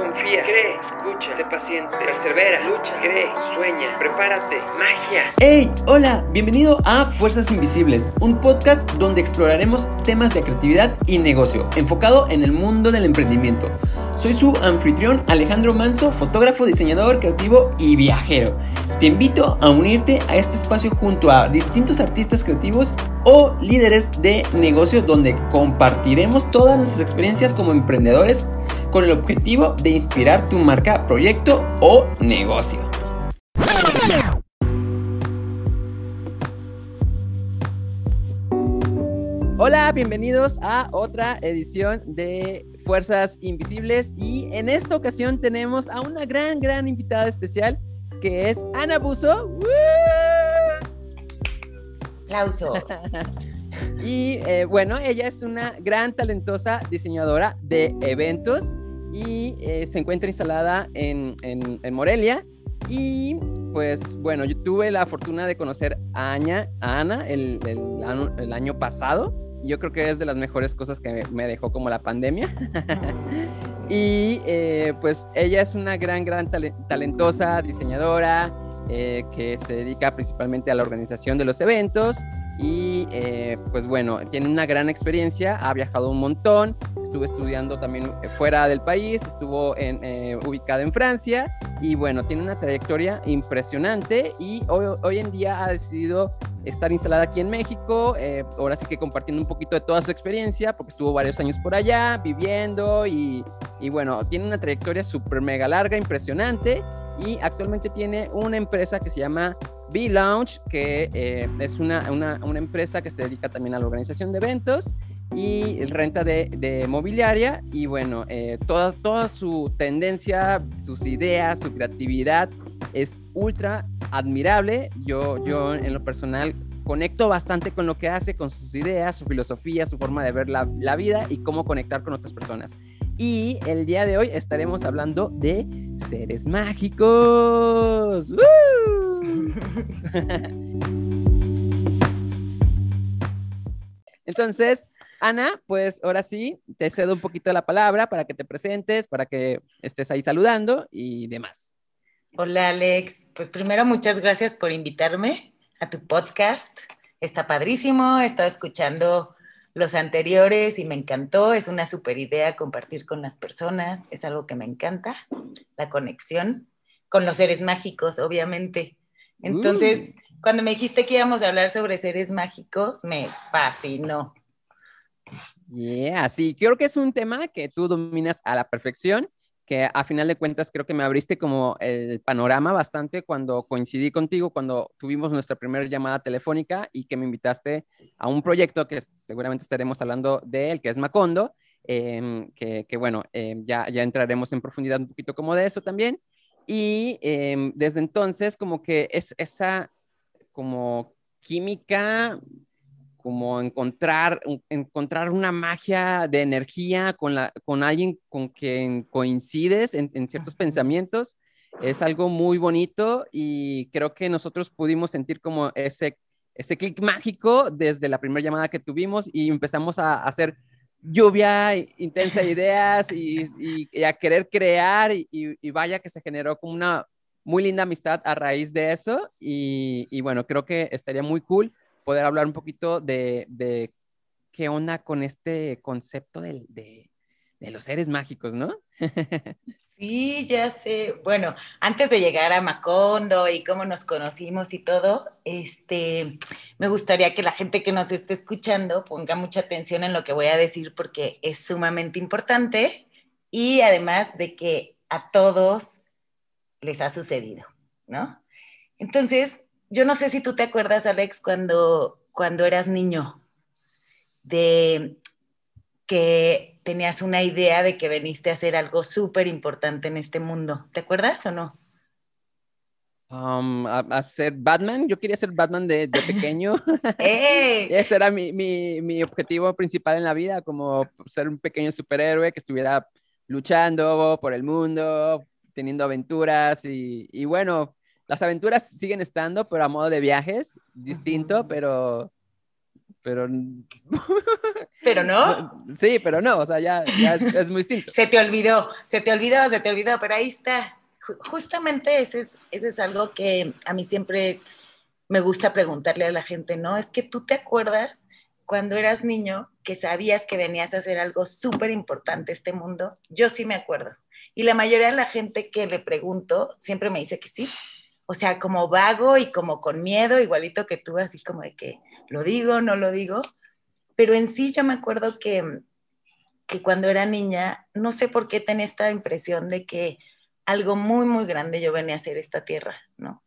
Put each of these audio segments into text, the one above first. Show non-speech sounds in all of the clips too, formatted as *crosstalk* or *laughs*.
confía, cree, escucha, sé paciente, persevera, lucha, cree, sueña, prepárate, magia. ¡Hey! Hola, bienvenido a Fuerzas Invisibles, un podcast donde exploraremos temas de creatividad y negocio, enfocado en el mundo del emprendimiento. Soy su anfitrión Alejandro Manso, fotógrafo, diseñador, creativo y viajero. Te invito a unirte a este espacio junto a distintos artistas creativos o líderes de negocio donde compartiremos todas nuestras experiencias como emprendedores con el objetivo de inspirar tu marca, proyecto o negocio. Hola, bienvenidos a otra edición de Fuerzas Invisibles y en esta ocasión tenemos a una gran, gran invitada especial que es Ana Buzo. Aplausos. *laughs* y eh, bueno, ella es una gran talentosa diseñadora de eventos y eh, se encuentra instalada en, en, Morelia. Y pues bueno, yo tuve la fortuna de conocer a, Ana el, el, año pasado. Yo creo que es de las mejores cosas que me dejó como la pandemia. *laughs* y eh, pues ella es una gran, gran talentosa diseñadora eh, que se dedica principalmente a la organización de los eventos y eh, pues bueno, tiene una gran experiencia, ha viajado un montón, estuvo estudiando también eh, fuera del país, estuvo en, eh, ubicada en Francia y bueno, tiene una trayectoria impresionante y hoy, hoy en día ha decidido estar instalada aquí en México, ahora sí que compartiendo un poquito de toda su experiencia, porque estuvo varios años por allá viviendo y, y bueno, tiene una trayectoria súper mega larga, impresionante y actualmente tiene una empresa que se llama B-Lounge, que eh, es una, una, una, empresa que se dedica también a la organización de eventos y renta de, de mobiliaria. Y bueno, eh, toda, su tendencia, sus ideas, su creatividad es ultra admirable. Yo, yo en lo personal conecto bastante con lo que hace, con sus ideas, su filosofía, su forma de ver la, la vida y cómo conectar con otras personas. Y el día de hoy estaremos hablando de seres mágicos. Entonces, Ana, pues ahora sí, te cedo un poquito la palabra para que te presentes, para que estés ahí saludando y demás. Hola Alex, pues primero muchas gracias por invitarme a tu podcast. Está padrísimo, he estado escuchando los anteriores y me encantó, es una super idea compartir con las personas, es algo que me encanta, la conexión con los seres mágicos, obviamente. Entonces, uh. cuando me dijiste que íbamos a hablar sobre seres mágicos, me fascinó. Yeah, sí, creo que es un tema que tú dominas a la perfección, que a final de cuentas creo que me abriste como el panorama bastante cuando coincidí contigo, cuando tuvimos nuestra primera llamada telefónica y que me invitaste a un proyecto que seguramente estaremos hablando de él, que es Macondo, em, que, bueno, em, ya, ya entraremos en profundidad un poquito como de eso también. Y em, desde entonces como que es esa como química, como encontrar, encontrar una magia de energía con, la, con alguien con quien coincides en, en ciertos pensamientos, es algo muy bonito y creo que nosotros pudimos sentir como ese, ese clic mágico desde la primera llamada que tuvimos y empezamos a hacer lluvia intensa de ideas *laughs* y, a querer crear y, vaya que se generó como una muy linda amistad a raíz de eso y, bueno, creo que estaría muy cool poder hablar un poquito de, qué onda con este concepto de, de los seres mágicos, ¿no? *laughs* Sí, ya sé. Bueno, antes de llegar a Macondo y cómo nos conocimos y todo, este, me gustaría que la gente que nos esté escuchando ponga mucha atención en lo que voy a decir porque es sumamente importante y además de que a todos les ha sucedido, ¿no? Entonces, yo no sé si tú te acuerdas, Alex, cuando, cuando eras niño, de que tenías una idea de que veniste a hacer algo súper importante en este mundo. ¿Te acuerdas o no? Um, a, ser Batman. Yo quería ser Batman de, pequeño. *laughs* *laughs* Ese era mi, mi, mi, objetivo principal en la vida, como ser un pequeño superhéroe que estuviera luchando por el mundo, teniendo aventuras y, y bueno, las aventuras siguen estando, pero a modo de viajes, distinto, pero pero... *laughs* Pero no. Sí, pero no, o sea, ya, ya es, es, muy distinto. Se te olvidó, se te olvidó, se te olvidó, pero ahí está. Justamente ese es, ese es algo que a mí siempre me gusta preguntarle a la gente, ¿no? Es que tú te acuerdas cuando eras niño que sabías que venías a hacer algo súper importante este mundo. Yo sí me acuerdo. Y la mayoría de la gente que le pregunto siempre me dice que sí. O sea, como vago y como con miedo, igualito que tú, así como de que lo digo, no lo digo. Pero en sí yo me acuerdo que, que cuando era niña, no sé por qué tenía esta impresión de que algo muy, muy grande yo venía a hacer esta tierra, ¿no?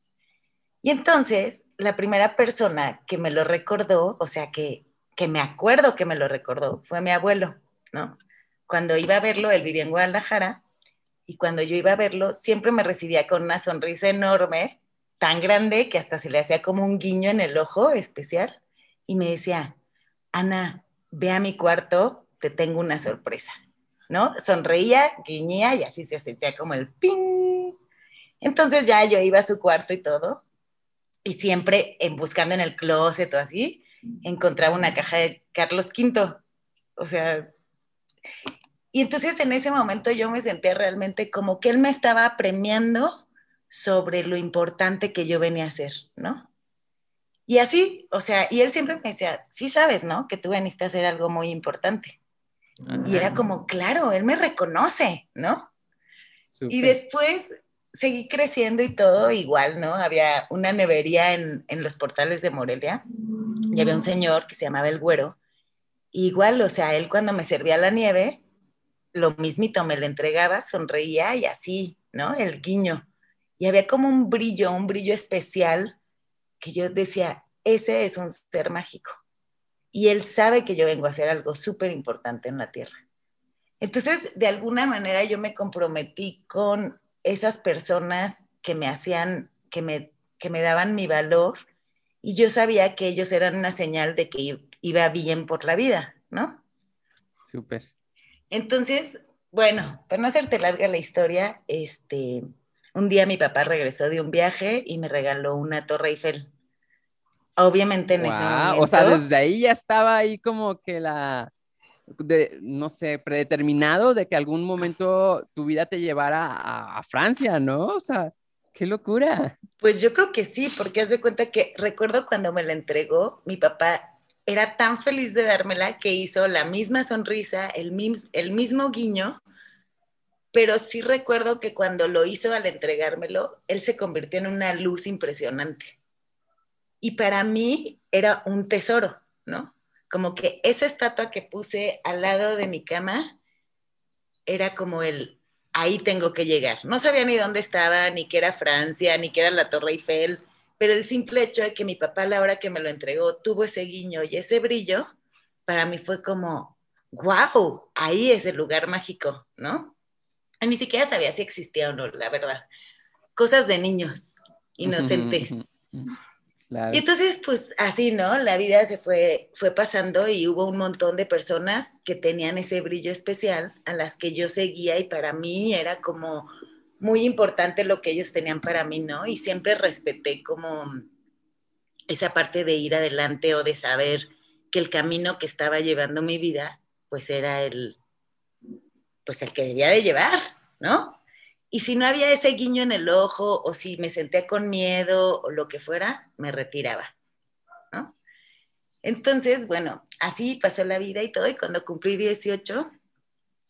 Y entonces, la primera persona que me lo recordó, o sea, que, que me acuerdo que me lo recordó, fue mi abuelo, ¿no? Cuando iba a verlo, él vivía en Guadalajara, y cuando yo iba a verlo, siempre me recibía con una sonrisa enorme, tan grande que hasta se le hacía como un guiño en el ojo especial, y me decía, Ana, ve a mi cuarto, te tengo una sorpresa, ¿no? Sonreía, guiñía y así se sentía como el ping. Entonces ya yo iba a su cuarto y todo, y siempre en, buscando en el closet o así, encontraba una caja de Carlos V. O sea, y entonces en ese momento yo me sentía realmente como que él me estaba premiando sobre lo importante que yo venía a hacer, ¿no? Y así, o sea, y él siempre me decía, sí sabes, ¿no? Que tú veniste a hacer algo muy importante. Y era como, claro, él me reconoce, ¿no? Y después seguí creciendo y todo igual, ¿no? Había una nevería en, en, los portales de Morelia y había un señor que se llamaba El Güero. igual, o sea, él cuando me servía la nieve, lo mismito me la entregaba, sonreía y así, ¿no? El guiño. Y había como un brillo, un brillo especial que yo decía, ese es un ser mágico. Y él sabe que yo vengo a hacer algo súper importante en la tierra. Entonces, de alguna manera yo me comprometí con esas personas que me hacían, que me, que me daban mi valor y yo sabía que ellos eran una señal de que iba bien por la vida, ¿no? Súper. Entonces, bueno, para no hacerte larga la historia, este, un día mi papá regresó de un viaje y me regaló una Torre Eiffel. Obviamente en ese momento. O sea, desde ahí ya estaba ahí como que la, de, no sé, predeterminado de que algún momento tu vida te llevara a, a, Francia, ¿no? O sea, qué locura. Pues yo creo que sí, porque haz de cuenta que recuerdo cuando me la entregó, mi papá era tan feliz de dármela que hizo la misma sonrisa, el, mis, el mismo guiño, pero sí recuerdo que cuando lo hizo al entregármelo, él se convirtió en una luz impresionante. Y para mí era un tesoro, ¿no? Como que esa estatua que puse al lado de mi cama era como el, ahí tengo que llegar. No sabía ni dónde estaba, ni que era Francia, ni que era la Torre Eiffel, pero el simple hecho de que mi papá a la hora que me lo entregó tuvo ese guiño y ese brillo, para mí fue como, wow, ahí es el lugar mágico, ¿no? Y ni siquiera sabía si existía o no, la verdad. Cosas de niños inocentes. Y entonces, pues así, ¿no? La vida se fue, fue pasando y hubo un montón de personas que tenían ese brillo especial a las que yo seguía y para mí era como muy importante lo que ellos tenían para mí, ¿no? Y siempre respeté como esa parte de ir adelante o de saber que el camino que estaba llevando mi vida, pues era el, pues el que debía de llevar, ¿no? Y si no había ese guiño en el ojo o si me sentía con miedo o lo que fuera, me retiraba. ¿no? Entonces, bueno, así pasó la vida y todo. Y cuando cumplí 18,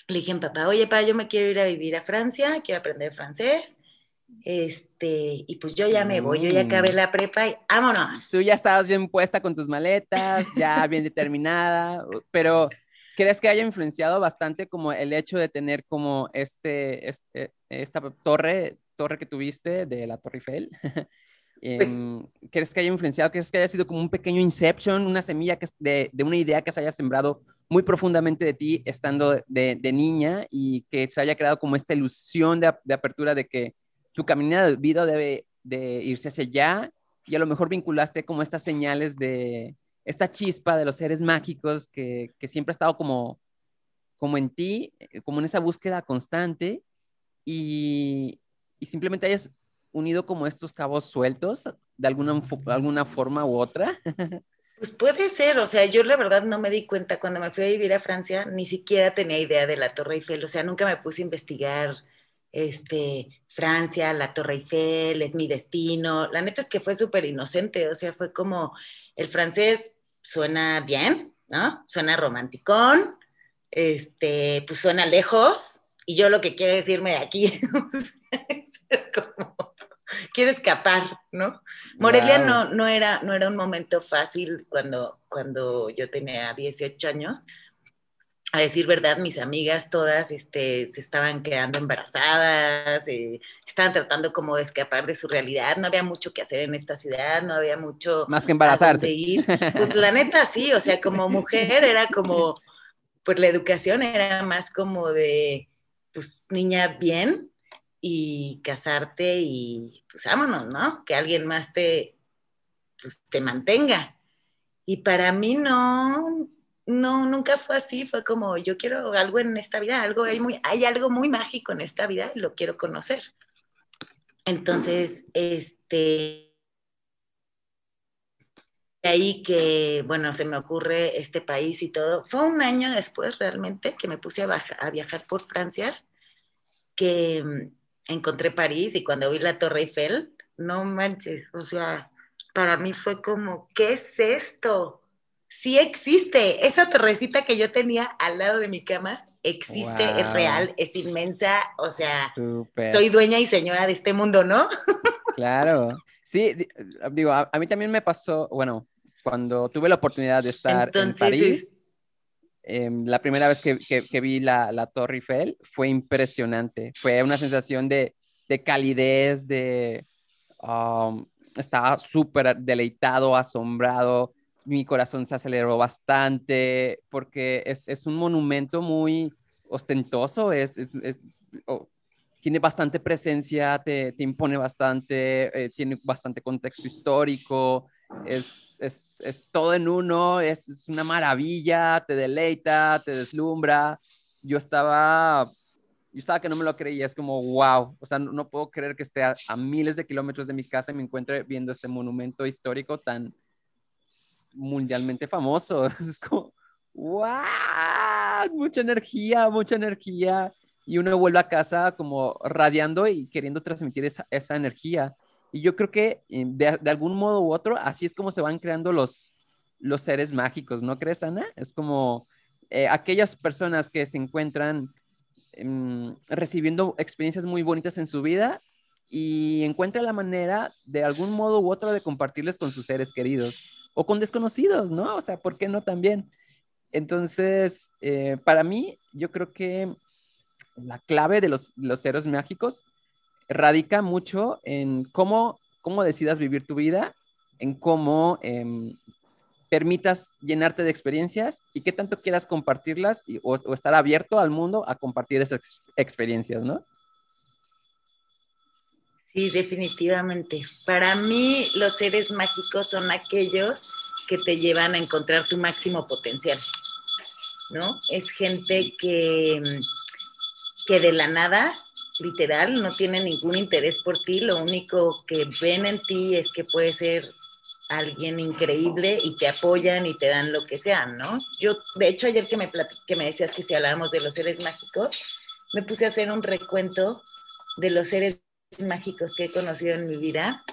le dije a papá, oye, papá, yo me quiero ir a vivir a Francia, quiero aprender francés. Este, y pues yo ya me voy, yo ya acabé mm. la prepa y vámonos. Tú ya estabas bien puesta con tus maletas, ya *laughs* bien determinada, pero ¿Crees que haya influenciado bastante como el hecho de tener como este, este esta torre, torre que tuviste de la Torre Eiffel? *laughs* Pues em, ¿Crees que haya influenciado? ¿Crees que haya sido como un pequeño inception, una semilla que, de, de una idea que se haya sembrado muy profundamente de ti estando de, de niña y que se haya creado como esta ilusión de, de apertura de que tu camino de vida debe de irse hacia allá y a lo mejor vinculaste como estas señales de, esta chispa de los seres mágicos que, que siempre ha estado como, como en ti, eh, como en esa búsqueda constante y, y simplemente hayas unido como estos cabos sueltos de alguna, alguna forma u otra. *laughs* Pues puede ser, o sea, yo la verdad no me di cuenta cuando me fui a vivir a Francia, ni siquiera tenía idea de la Torre Eiffel, o sea, nunca me puse a investigar este, Francia, la Torre Eiffel, es mi destino. La neta es que fue súper inocente, o sea, fue como el francés suena bien, ¿no? Suena romanticón, este, pues suena lejos, y yo lo que quiero es irme de aquí. *laughs* como, quiero escapar, ¿no? Morelia no, no, era, no era un momento fácil cuando, cuando yo tenía 18 años. A decir verdad, mis amigas todas este, se estaban quedando embarazadas, eh, estaban tratando como de escapar de su realidad, no había mucho que hacer en esta ciudad, no había mucho... Más que embarazarse. Ir. Pues la neta sí, o sea, como mujer era como, pues la educación era más como de, pues niña bien, y casarte y pues vámonos, ¿no? Que alguien más te, pues, te mantenga. Y para mí no, no, nunca fue así, fue como yo quiero algo en esta vida, algo hay, muy, hay algo muy mágico en esta vida y lo quiero conocer. Entonces, este, ahí que, bueno, se me ocurre este país y todo. Fue un año después realmente que me puse a, a viajar por Francia, que encontré París y cuando vi la Torre Eiffel, no manches, o sea, para mí fue como, ¿qué es esto? Sí existe, esa torrecita que yo tenía al lado de mi cama existe, es real, es inmensa, o sea, soy dueña y señora de este mundo, ¿no? Claro, sí, digo, a, mí también me pasó, bueno, cuando tuve la oportunidad de estar en París, Em, la primera vez que, vi la, la, Torre Eiffel fue impresionante. Fue una sensación de, calidez, de... Um, estaba súper deleitado, asombrado. Mi corazón se aceleró bastante porque es, un monumento muy ostentoso, es, tiene bastante presencia, te, impone bastante, eh, tiene bastante contexto histórico, es, es, es todo en uno, es, es, una maravilla, te deleita, te deslumbra. Yo estaba, yo estaba que no me lo creía, es como, wow, o sea, no, puedo creer que esté a, miles de kilómetros de mi casa y me encuentre viendo este monumento histórico tan mundialmente famoso. *laughs* Es como, wow, mucha energía, mucha energía. Y uno vuelve a casa como radiando y queriendo transmitir esa, esa energía. Y yo creo que eh, de, algún modo u otro, así es como se van creando los, los seres mágicos, ¿no crees, Ana? Es como eh, aquellas personas que se encuentran em, recibiendo experiencias muy bonitas en su vida y encuentran la manera de algún modo u otro de compartirles con sus seres queridos o con desconocidos, ¿no? O sea, ¿por qué no también? Entonces, eh, para mí, yo creo que la clave de los, los seres mágicos radica mucho en cómo, cómo decidas vivir tu vida, en cómo em, permitas llenarte de experiencias y qué tanto quieras compartirlas o, estar abierto al mundo a compartir esas experiencias, ¿no? Sí, definitivamente. Para mí los seres mágicos son aquellos que te llevan a encontrar tu máximo potencial, ¿no? Es gente que, que de la nada literal, no tienen ningún interés por ti, lo único que ven en ti es que puedes ser alguien increíble y te apoyan y te dan lo que sean, ¿no? Yo, de hecho, ayer que me, que me decías que si hablábamos de los seres mágicos, me puse a hacer un recuento de los seres mágicos que he conocido en mi vida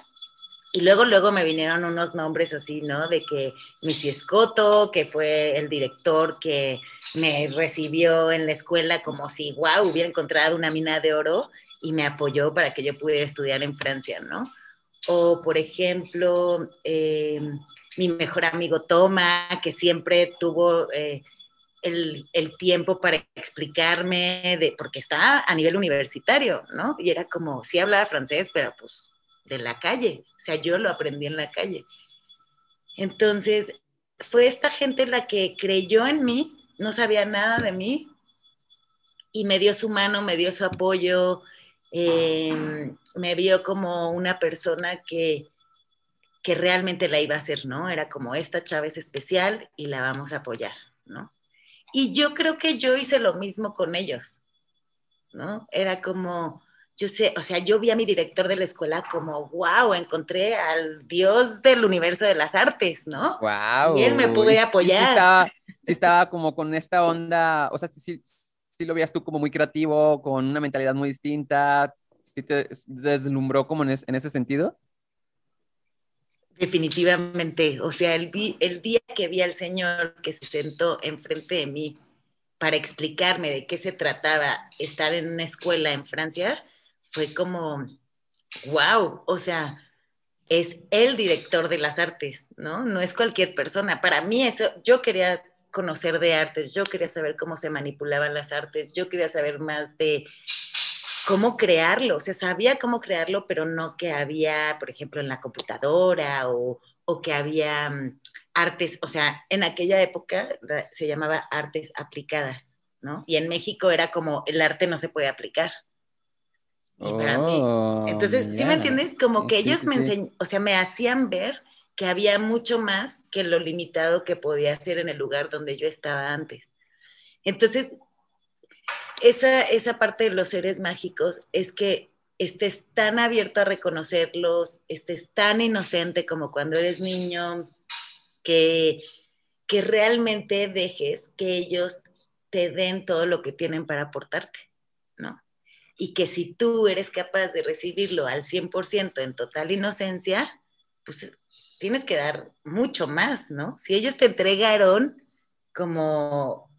y luego, luego me vinieron unos nombres así, ¿no? De que Missy Escoto, que fue el director que me recibió en la escuela como si, wow, hubiera encontrado una mina de oro y me apoyó para que yo pudiera estudiar en Francia, ¿no? O, por ejemplo, eh, mi mejor amigo Toma, que siempre tuvo eh, el, el, tiempo para explicarme, de, porque estaba a nivel universitario, ¿no? Y era como, sí hablaba francés, pero pues de la calle, o sea, yo lo aprendí en la calle. Entonces, fue esta gente la que creyó en mí, no sabía nada de mí, y me dio su mano, me dio su apoyo, em, me vio como una persona que, que realmente la iba a hacer, ¿no? Era como esta chava es especial y la vamos a apoyar, ¿no? Y yo creo que yo hice lo mismo con ellos, ¿no? Era como, yo sé, o sea, yo vi a mi director de la escuela como, wow, encontré al dios del universo de las artes, ¿no? Wow. Y él me puede apoyar. Sí, estaba, sí estaba como con esta onda, o sea, sí, sí lo veías tú como muy creativo, con una mentalidad muy distinta, sí te deslumbró como en, ese sentido. Definitivamente, o sea, el, el día que vi al señor que se sentó enfrente de mí para explicarme de qué se trataba estar en una escuela en Francia, fue como, wow, o sea, es el director de las artes, ¿no? No es cualquier persona. Para mí eso, yo quería conocer de artes, yo quería saber cómo se manipulaban las artes, yo quería saber más de cómo crearlo, o sea, sabía cómo crearlo, pero no que había, por ejemplo, en la computadora o, o que había mm, artes, o sea, en aquella época se llamaba artes aplicadas, ¿no? Y en México era como el arte no se puede aplicar. Y para mí. Oh, entonces, ¿sí me entiendes? Como que ellos me enseñan, o sea, me hacían ver que había mucho más que lo limitado que podía hacer en el lugar donde yo estaba antes. Entonces, esa, esa parte de los seres mágicos es que estés tan abierto a reconocerlos, estés tan inocente como cuando eres niño, que, que realmente dejes que ellos te den todo lo que tienen para aportarte. Y que si tú eres capaz de recibirlo al 100% en total inocencia, pues tienes que dar mucho más, ¿no? Si ellos te entregaron como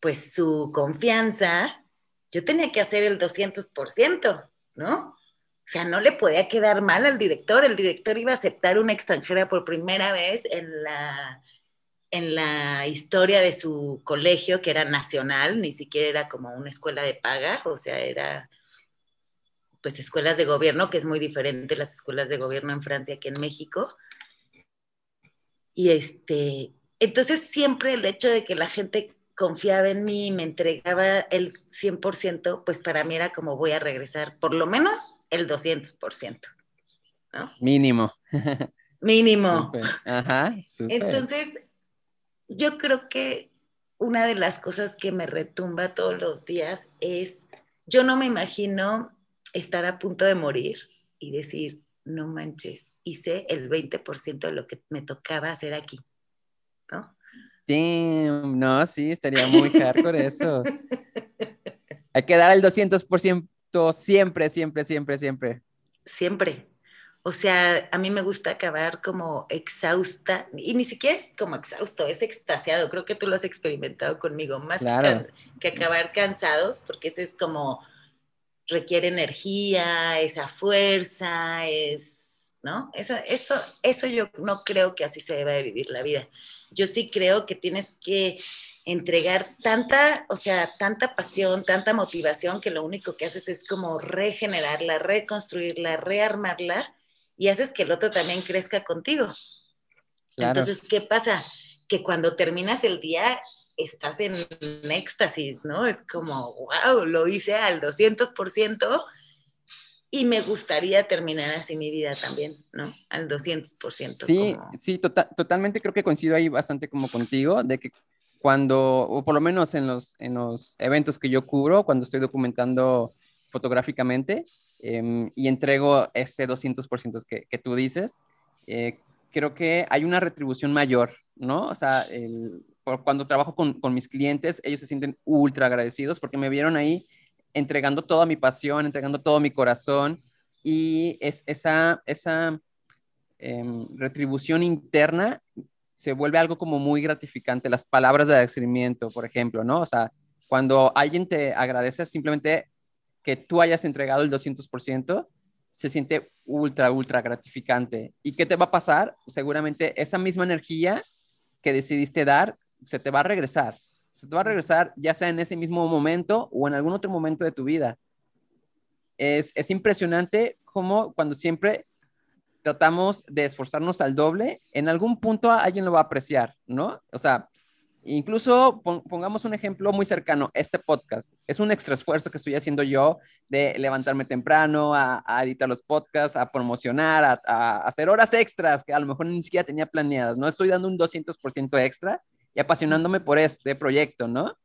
pues su confianza, yo tenía que hacer el 200%, ¿no? O sea, no le podía quedar mal al director. El director iba a aceptar una extranjera por primera vez en la, en la historia de su colegio, que era nacional, ni siquiera era como una escuela de paga, o sea, era pues escuelas de gobierno, que es muy diferente las escuelas de gobierno en Francia que en México. Y este, entonces siempre el hecho de que la gente confiaba en mí y me entregaba el 100%, pues para mí era como voy a regresar por lo menos el 200%. ¿no? Mínimo. Mínimo. Ajá, Entonces, yo creo que una de las cosas que me retumba todos los días es, yo no me imagino estar a punto de morir y decir, no manches, hice el 20% de lo que me tocaba hacer aquí, ¿no? no, sí, estaría muy hardcore eso. *laughs* Hay que dar el 200% siempre, siempre, siempre, siempre. Siempre. O sea, a mí me gusta acabar como exhausta, y ni siquiera es como exhausto, es extasiado. Creo que tú lo has experimentado conmigo, más que, acabar cansados, porque ese es como requiere energía, esa fuerza, es, ¿no? Eso, eso, eso yo no creo que así se deba de vivir la vida. Yo sí creo que tienes que entregar tanta, o sea, tanta pasión, tanta motivación, que lo único que haces es como regenerarla, reconstruirla, rearmarla y haces que el otro también crezca contigo. Entonces, ¿qué pasa? Que cuando terminas el día estás en éxtasis, ¿no? Es como, wow, lo hice al 200% y me gustaría terminar así mi vida también, ¿no? Al 200%. Sí, sí, tota-, totalmente creo que coincido ahí bastante como contigo, de que cuando, o por lo menos en los, en los eventos que yo cubro, cuando estoy documentando fotográficamente, Em, y entrego ese 200% que, que tú dices, eh, creo que hay una retribución mayor, ¿no? O sea, cuando trabajo con, con, mis clientes, ellos se sienten ultra agradecidos porque me vieron ahí entregando toda mi pasión, entregando todo mi corazón y es, esa, esa em, retribución interna se vuelve algo como muy gratificante. Las palabras de agradecimiento, por ejemplo, ¿no? O sea, cuando alguien te agradece, simplemente que tú hayas entregado el 200%, se siente ultra, ultra gratificante. ¿Y qué te va a pasar? Seguramente esa misma energía que decidiste dar se te va a regresar. Se te va a regresar ya sea en ese mismo momento o en algún otro momento de tu vida. Es, es impresionante cómo cuando siempre tratamos de esforzarnos al doble, en algún punto alguien lo va a apreciar, ¿no? O sea, Incluso pongamos un ejemplo muy cercano, este podcast. Es un extra esfuerzo que estoy haciendo yo de levantarme temprano, a, editar los podcasts, a promocionar, a, hacer horas extras que a lo mejor ni siquiera tenía planeadas, ¿no? Estoy dando un 200% extra y apasionándome por este proyecto, ¿no?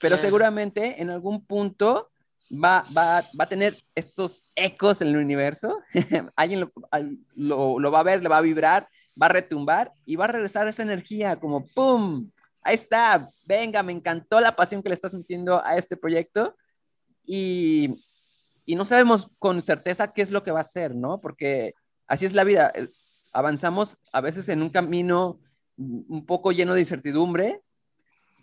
Pero seguramente en algún punto va, va, va a tener estos ecos en el universo, *laughs* alguien lo, lo, lo va a ver, le va a vibrar, va a retumbar y va a regresar esa energía como ¡pum! Ahí está, venga, me encantó la pasión que le estás metiendo a este proyecto y, no sabemos con certeza qué es lo que va a ser, ¿no? Porque así es la vida. Avanzamos a veces en un camino un poco lleno de incertidumbre,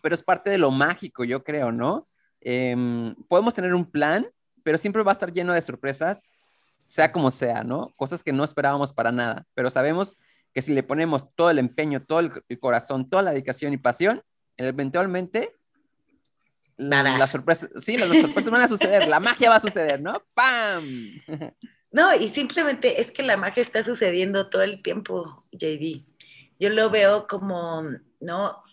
pero es parte de lo mágico, yo creo, ¿no? Em, podemos tener un plan, pero siempre va a estar lleno de sorpresas, sea como sea, ¿no? Cosas que no esperábamos para nada, pero sabemos que si le ponemos todo el empeño, todo el, corazón, toda la dedicación y pasión, eventualmente Nada. las sorpresas, sí, las, sorpresas van a suceder, la magia va a suceder, ¿no? ¡Pam! *laughs* No, y simplemente es que la magia está sucediendo todo el tiempo, JD. Yo lo veo como, ¿no?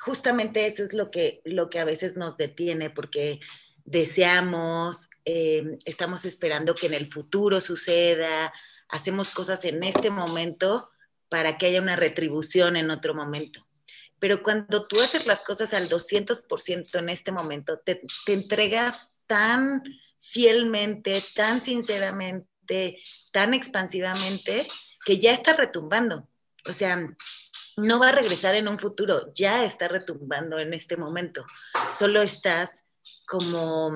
Justamente eso es lo que, lo que a veces nos detiene, porque deseamos, eh, estamos esperando que en el futuro suceda, hacemos cosas en este momento para que haya una retribución en otro momento. Pero cuando tú haces las cosas al 200% en este momento, te, entregas tan fielmente, tan sinceramente, tan expansivamente, que ya está retumbando. O sea, no va a regresar en un futuro, ya está retumbando en este momento. Solo estás como,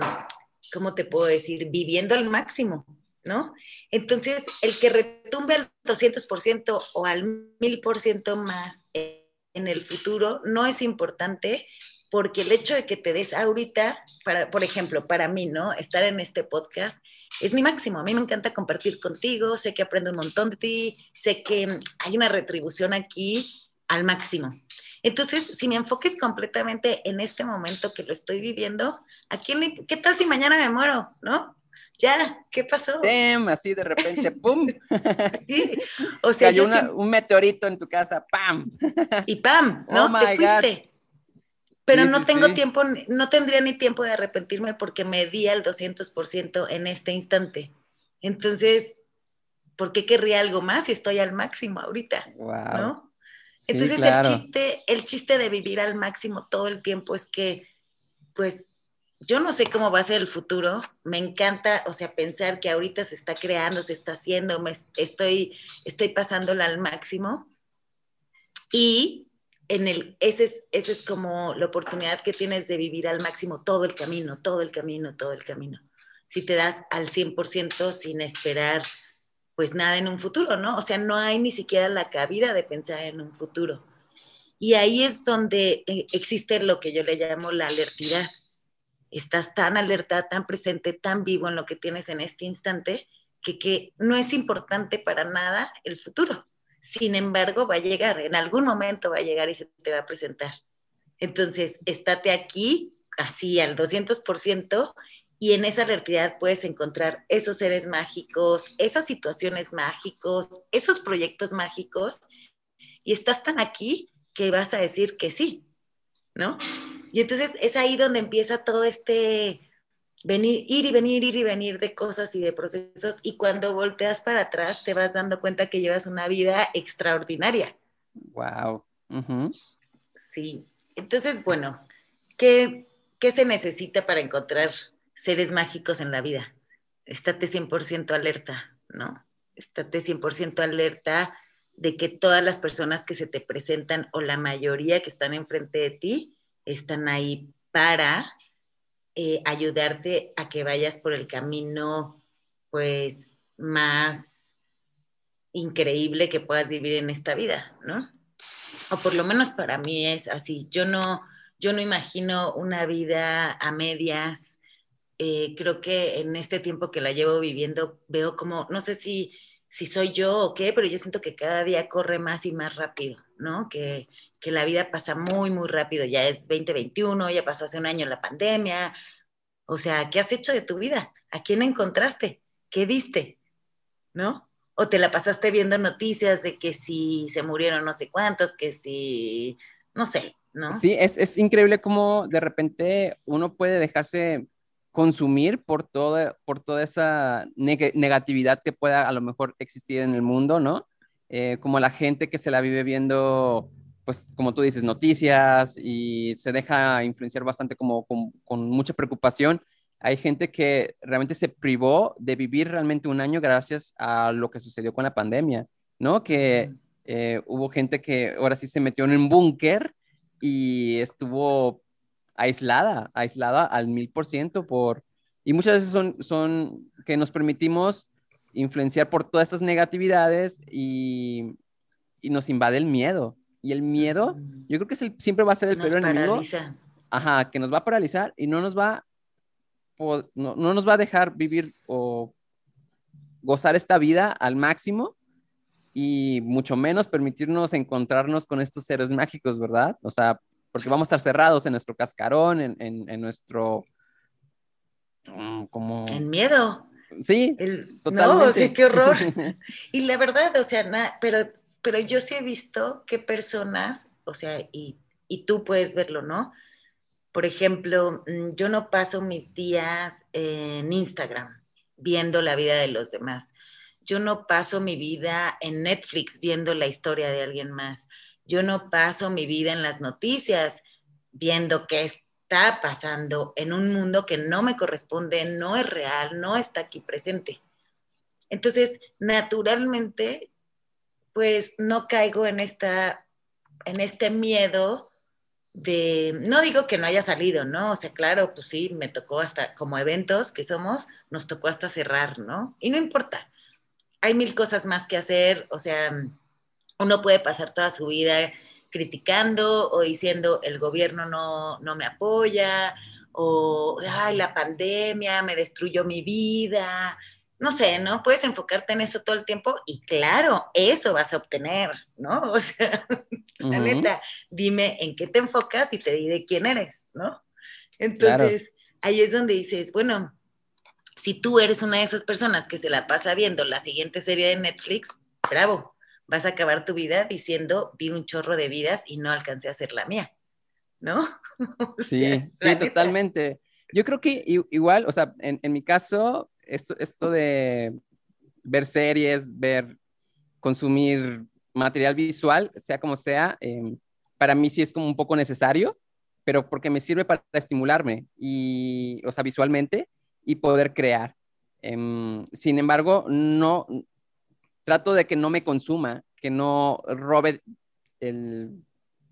¿cómo te puedo decir? Viviendo al máximo. ¿no? Entonces, el que retumbe al 200% o al 1000% más en el futuro no es importante porque el hecho de que te des ahorita, para, por ejemplo, para mí, ¿no? Estar en este podcast es mi máximo. A mí me encanta compartir contigo, sé que aprendo un montón de ti, sé que hay una retribución aquí al máximo. Entonces, si me enfoques completamente en este momento que lo estoy viviendo, ¿a quién ¿qué tal si mañana me muero, no? Ya, ¿qué pasó? así de repente, *laughs* ¡pum! O sea, Cayó un meteorito en tu casa, ¡pam! Y ¡pam! *laughs* ¿No? Oh Te fuiste. Pero no tengo tiempo, no tendría ni tiempo de arrepentirme porque me di al 200% en este instante. Entonces, ¿por qué querría algo más si estoy al máximo ahorita? ¿no? Entonces, el, chiste, el chiste de vivir al máximo todo el tiempo es que, pues, yo no sé cómo va a ser el futuro. Me encanta, o sea, pensar que ahorita se está creando, se está haciendo, me estoy, estoy pasándola al máximo. Y en el, ese es, ese es como la oportunidad que tienes de vivir al máximo todo el camino, todo el camino, todo el camino. Si te das al 100% sin esperar pues nada en un futuro, ¿no? O sea, no hay ni siquiera la cabida de pensar en un futuro. Y ahí es donde eh, existe lo que yo le llamo la alertidad estás tan alerta, tan presente, tan vivo en lo que tienes en este instante, que, que no es importante para nada el futuro. Sin embargo, va a llegar, en algún momento va a llegar y se te va a presentar. Entonces, estate aquí, así al 200%, y en esa alertidad puedes encontrar esos seres mágicos, esas situaciones mágicos, esos proyectos mágicos, y estás tan aquí que vas a decir que sí, ¿no? Y entonces es ahí donde empieza todo este venir, ir y venir, ir y venir de cosas y de procesos. Y cuando volteas para atrás, te vas dando cuenta que llevas una vida extraordinaria. Wow. Sí. Entonces, bueno, ¿qué, ¿qué se necesita para encontrar seres mágicos en la vida? Estate 100% alerta, ¿no? Estate 100% alerta de que todas las personas que se te presentan o la mayoría que están enfrente de ti están ahí para eh, ayudarte a que vayas por el camino, pues, más increíble que puedas vivir en esta vida, ¿no? O por lo menos para mí es así. Yo no, yo no imagino una vida a medias. Eh, creo que en este tiempo que la llevo viviendo veo como, no sé si, si soy yo o qué, pero yo siento que cada día corre más y más rápido, ¿no? Que, que la vida pasa muy, muy rápido. Ya es 2021, ya pasó hace un año la pandemia. O sea, ¿qué has hecho de tu vida? ¿A quién encontraste? ¿Qué diste? ¿No? O te la pasaste viendo noticias de que si se murieron no sé cuántos, que si, no sé, ¿no? Sí, es, es increíble cómo de repente uno puede dejarse consumir por toda, por toda esa negatividad que pueda a lo mejor existir en el mundo, ¿no? Eh, como la gente que se la vive viendo pues como tú dices, noticias y se deja influenciar bastante como con, mucha preocupación hay gente que realmente se privó de vivir realmente un año gracias a lo que sucedió con la pandemia, ¿no? Que eh, hubo gente que ahora sí se metió en un búnker y estuvo aislada, aislada al mil por ciento por... Y muchas veces son, son que nos permitimos influenciar por todas estas negatividades y, y nos invade el miedo. Y el miedo, yo creo que siempre va a ser el peor enemigo. Ajá, que nos va a paralizar y no nos va, no, no nos va a dejar vivir o gozar esta vida al máximo y mucho menos permitirnos encontrarnos con estos seres mágicos, ¿verdad? O sea, porque vamos a estar cerrados en nuestro cascarón, en, en, nuestro... Mm, como... En miedo. Sí, totalmente. No, sí, qué horror. *laughs* y la verdad, o sea, pero, pero yo sí he visto que personas, o sea, y, tú puedes verlo, ¿no? Por ejemplo, mm, yo no paso mis días en Instagram viendo la vida de los demás yo no paso mi vida en Netflix viendo la historia de alguien más. Yo no paso mi vida en las noticias viendo qué está pasando en un mundo que no me corresponde, no es real, no está aquí presente. Entonces, naturalmente, pues no caigo en esta en este miedo de, no digo que no haya salido, ¿no? O sea, claro, pues sí, me tocó hasta, como eventos que somos, nos tocó hasta cerrar, ¿no? Y no importa, hay mil cosas más que hacer, o sea, uno puede pasar toda su vida criticando o diciendo el gobierno no, no me apoya o ay, la pandemia me destruyó mi vida. No sé, ¿no? Puedes enfocarte en eso todo el tiempo y claro, eso vas a obtener, ¿no? *laughs* O sea, la neta, dime en qué te enfocas y te diré quién eres, ¿no? Entonces, ahí es donde dices, bueno, si tú eres una de esas personas que se la pasa viendo la siguiente serie de Netflix, bravo, vas a acabar tu vida diciendo, vi un chorro de vidas y no alcancé a hacer la mía, ¿no? *laughs* Sí, sí, totalmente. Yo creo que igual, o sea, en, mi caso, esto, de ver series, ver, consumir material visual, sea como sea, em, para mí sí es como un poco necesario, pero porque me sirve para estimularme y, o sea, visualmente y poder crear. Em, sin embargo, no trato de que no me consuma, que no robe el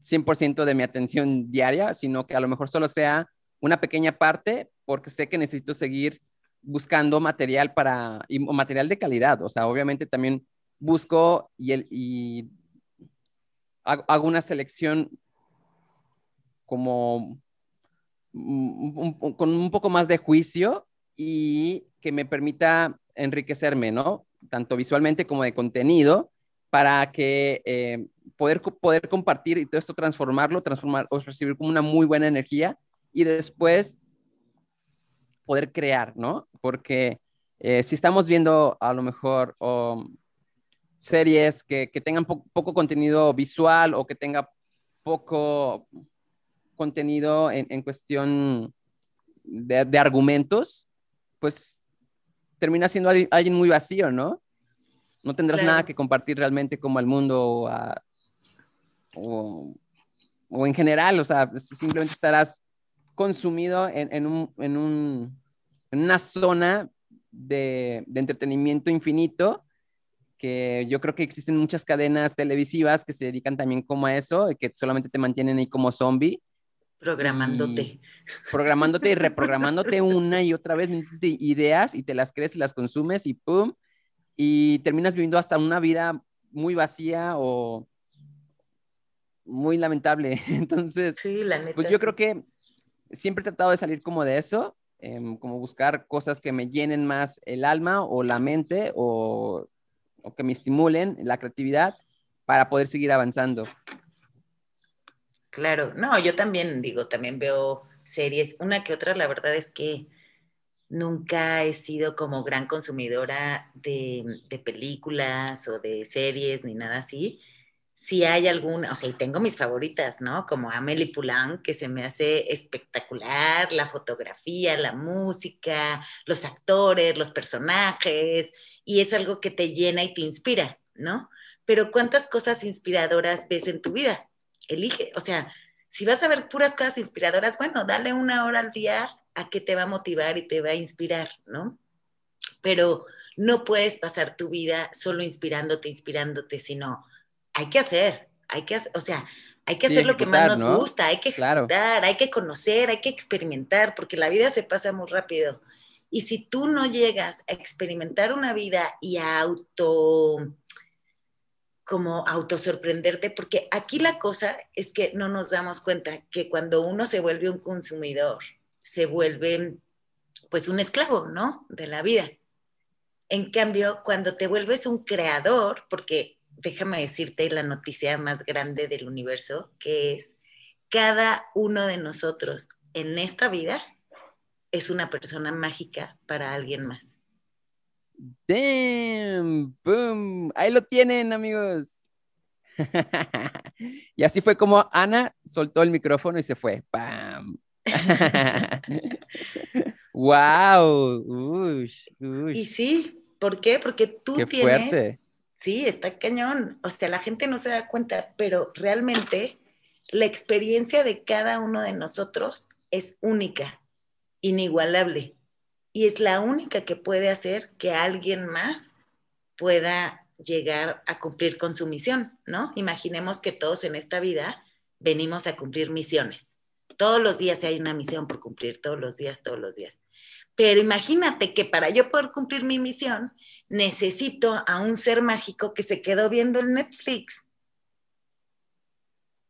100% de mi atención diaria, sino que a lo mejor solo sea una pequeña parte porque sé que necesito seguir buscando material para material de calidad, o sea, obviamente también busco y, el, y hago una selección como con un poco más de juicio y que me permita enriquecerme, ¿no? Tanto visualmente como de contenido, para que eh, poder, poder compartir y todo esto transformarlo, transformar o recibir como una muy buena energía y después poder crear, ¿no? Porque eh, si estamos viendo a lo mejor series que, que tengan poco contenido visual o que tenga poco contenido en, en cuestión de, de, argumentos, pues termina siendo alguien muy vacío, ¿no? No tendrás nada que compartir realmente como al mundo o, o, en general, o sea, simplemente estarás consumido en, en, un, en, un, en una zona de, de, entretenimiento infinito, que yo creo que existen muchas cadenas televisivas que se dedican también como a eso, y que solamente te mantienen ahí como zombie Programándote. programándote y reprogramándote una y otra vez ideas y te las crees y las consumes y pum, y terminas viviendo hasta una vida muy vacía o muy lamentable. *laughs* Entonces, pues yo creo que siempre he tratado de salir como de eso, em, como buscar cosas que me llenen más el alma o la mente o, o que me estimulen la creatividad para poder seguir avanzando. Claro, no, yo también digo, también veo series, una que otra, la verdad es que nunca he sido como gran consumidora de, películas o de series ni nada así. Si hay alguna, o sea, y tengo mis favoritas, ¿no? Como Amelie Poulain, que se me hace espectacular, la fotografía, la música, los actores, los personajes, y es algo que te llena y te inspira, ¿no? Pero ¿cuántas cosas inspiradoras ves en tu vida? elige, o sea, si vas a ver puras cosas inspiradoras, bueno, dale una hora al día a qué te va a motivar y te va a inspirar, ¿no? Pero no puedes pasar tu vida solo inspirándote, inspirándote, sino hay que hacer, hay que hacer, o sea, hay que hacer lo que más nos gusta, hay que ejecutar, hay que conocer, hay que experimentar, porque la vida se pasa muy rápido. Y si tú no llegas a experimentar una vida y a auto como autosorprenderte, porque aquí la cosa es que no nos damos cuenta que cuando uno se vuelve un consumidor, se vuelve pues un esclavo, ¿no? De la vida. En cambio, cuando te vuelves un creador, porque déjame decirte la noticia más grande del universo, que es cada uno de nosotros en esta vida es una persona mágica para alguien más. Damn, boom, ahí lo tienen amigos. *laughs* y así fue como Ana soltó el micrófono y se fue. ¡Pam! *laughs* wow. Y sí, ¿por qué? Porque tú Qué tienes. Fuerte. Sí, está cañón. O sea, la gente no se da cuenta, pero realmente la experiencia de cada uno de nosotros es única, inigualable y es la única que puede hacer que alguien más pueda llegar a cumplir con su misión, ¿no? Imaginemos que todos en esta vida venimos a cumplir misiones. Todos los días hay una misión por cumplir, todos los días, todos los días. Pero imagínate que para yo poder cumplir mi misión, necesito a un ser mágico que se quedó viendo el Netflix.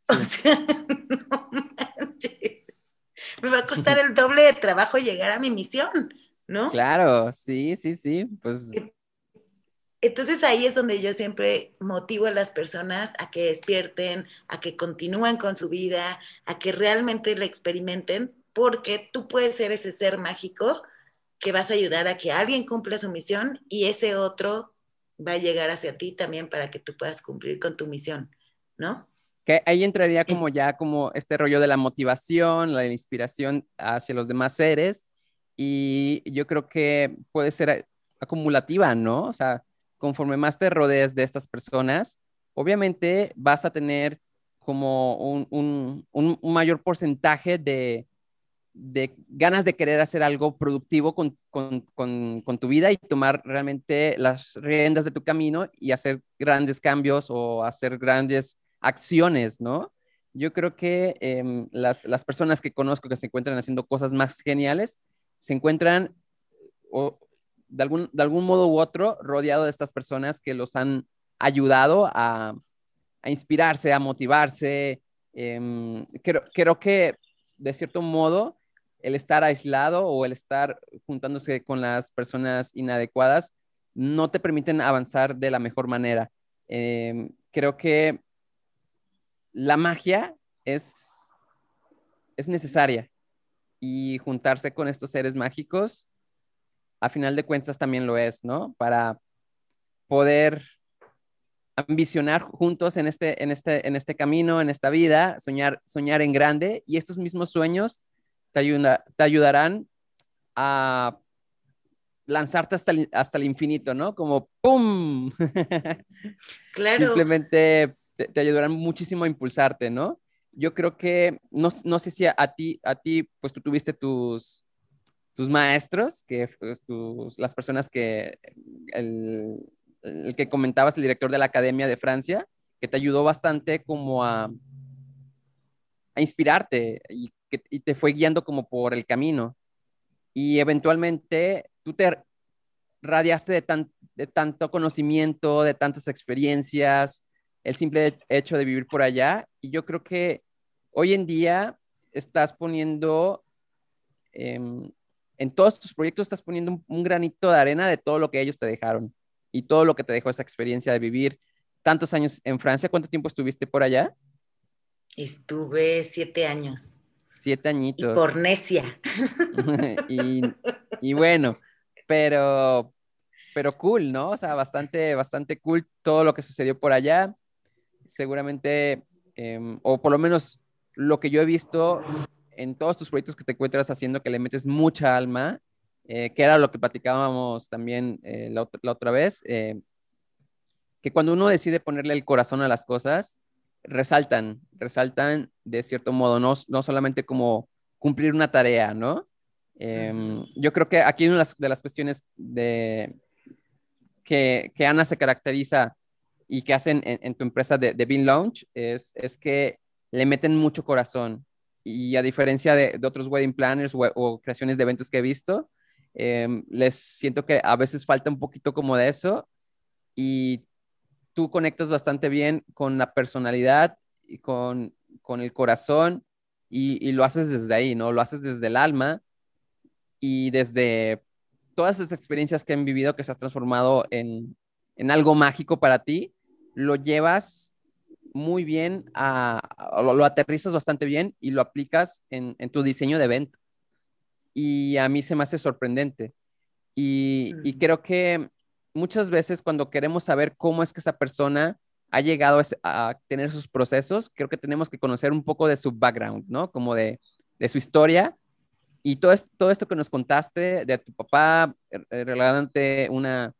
O sea, *laughs* no manches. Me va a costar el doble de trabajo llegar a mi misión. ¿no? Claro, sí, sí, sí, pues... Entonces ahí es donde yo siempre motivo a las personas a que despierten, a que continúen con su vida, a que realmente la experimenten, porque tú puedes ser ese ser mágico que vas a ayudar a que alguien cumpla su misión y ese otro va a llegar hacia ti también para que tú puedas cumplir con tu misión, ¿no? Que ahí entraría como ya como este rollo de la motivación, la inspiración hacia los demás seres y yo creo que puede ser acumulativa, ¿no? O sea, conforme más te rodees de estas personas, obviamente vas a tener como un, mayor porcentaje de, ganas de querer hacer algo productivo con, con, tu vida y tomar realmente las riendas de tu camino y hacer grandes cambios o hacer grandes acciones, ¿no? Yo creo que em, las, las personas que conozco que se encuentran haciendo cosas más geniales se encuentran o, de, algún, de algún modo u otro rodeado de estas personas que los han ayudado a, a inspirarse, a motivarse. Em, creo, creo que de cierto modo el estar aislado o el estar juntándose con las personas inadecuadas no te permiten avanzar de la mejor manera. Em, creo que la magia es, es necesaria y juntarse con estos seres mágicos, a final de cuentas también lo es, ¿no? Para poder ambicionar juntos en este, en este, en este camino, en esta vida, soñar, soñar en grande y estos mismos sueños te, ayuda, te ayudarán a lanzarte hasta el, hasta el infinito, ¿no? Como ¡pum! *laughs* Claro. Simplemente te, te, ayudarán muchísimo a impulsarte, ¿no? yo creo que, no, no sé si a, ti, a ti, pues tú tuviste tus, tus maestros, que pues, tus, las personas que, el, el, que comentabas, el director de la Academia de Francia, que te ayudó bastante como a, a inspirarte y, y te fue guiando como por el camino. Y eventualmente tú te radiaste de, tan, de tanto conocimiento, de tantas experiencias, el simple hecho de vivir por allá. Y yo creo que hoy en día estás poniendo, em, en todos tus proyectos estás poniendo un, granito de arena de todo lo que ellos te dejaron y todo lo que te dejó esa experiencia de vivir tantos años en Francia. ¿Cuánto tiempo estuviste por allá? Estuve siete años. Siete añitos. Y por necia. *laughs* y, *laughs* y, bueno, pero, pero cool, ¿no? O sea, bastante, bastante cool todo lo que sucedió por allá seguramente, em, o por lo menos lo que yo he visto en todos tus proyectos que te encuentras haciendo, que le metes mucha alma, eh, que era lo que platicábamos también eh, la, otra vez, eh, que cuando uno decide ponerle el corazón a las cosas, resaltan, resaltan de cierto modo, no, no solamente como cumplir una tarea, ¿no? Em, yo creo que aquí una de las, cuestiones de, que, que, Ana se caracteriza y que hacen en, tu empresa de, de Bean Launch es, es que le meten mucho corazón. Y a diferencia de, de otros wedding planners o, creaciones de eventos que he visto, em, les siento que a veces falta un poquito como de eso y tú conectas bastante bien con la personalidad y con, con el corazón y, y, lo haces desde ahí, ¿no? Lo haces desde el alma y desde todas esas experiencias que han vivido que se ha transformado en, en algo mágico para ti, lo llevas muy bien, a, lo, aterrizas bastante bien y lo aplicas en, en, tu diseño de evento. Y a mí se me hace sorprendente. Y, y, creo que muchas veces cuando queremos saber cómo es que esa persona ha llegado a, tener sus procesos, creo que tenemos que conocer un poco de su background, ¿no? Como de, de su historia. Y todo, esto, todo esto que nos contaste de tu papá eh, regalándote una,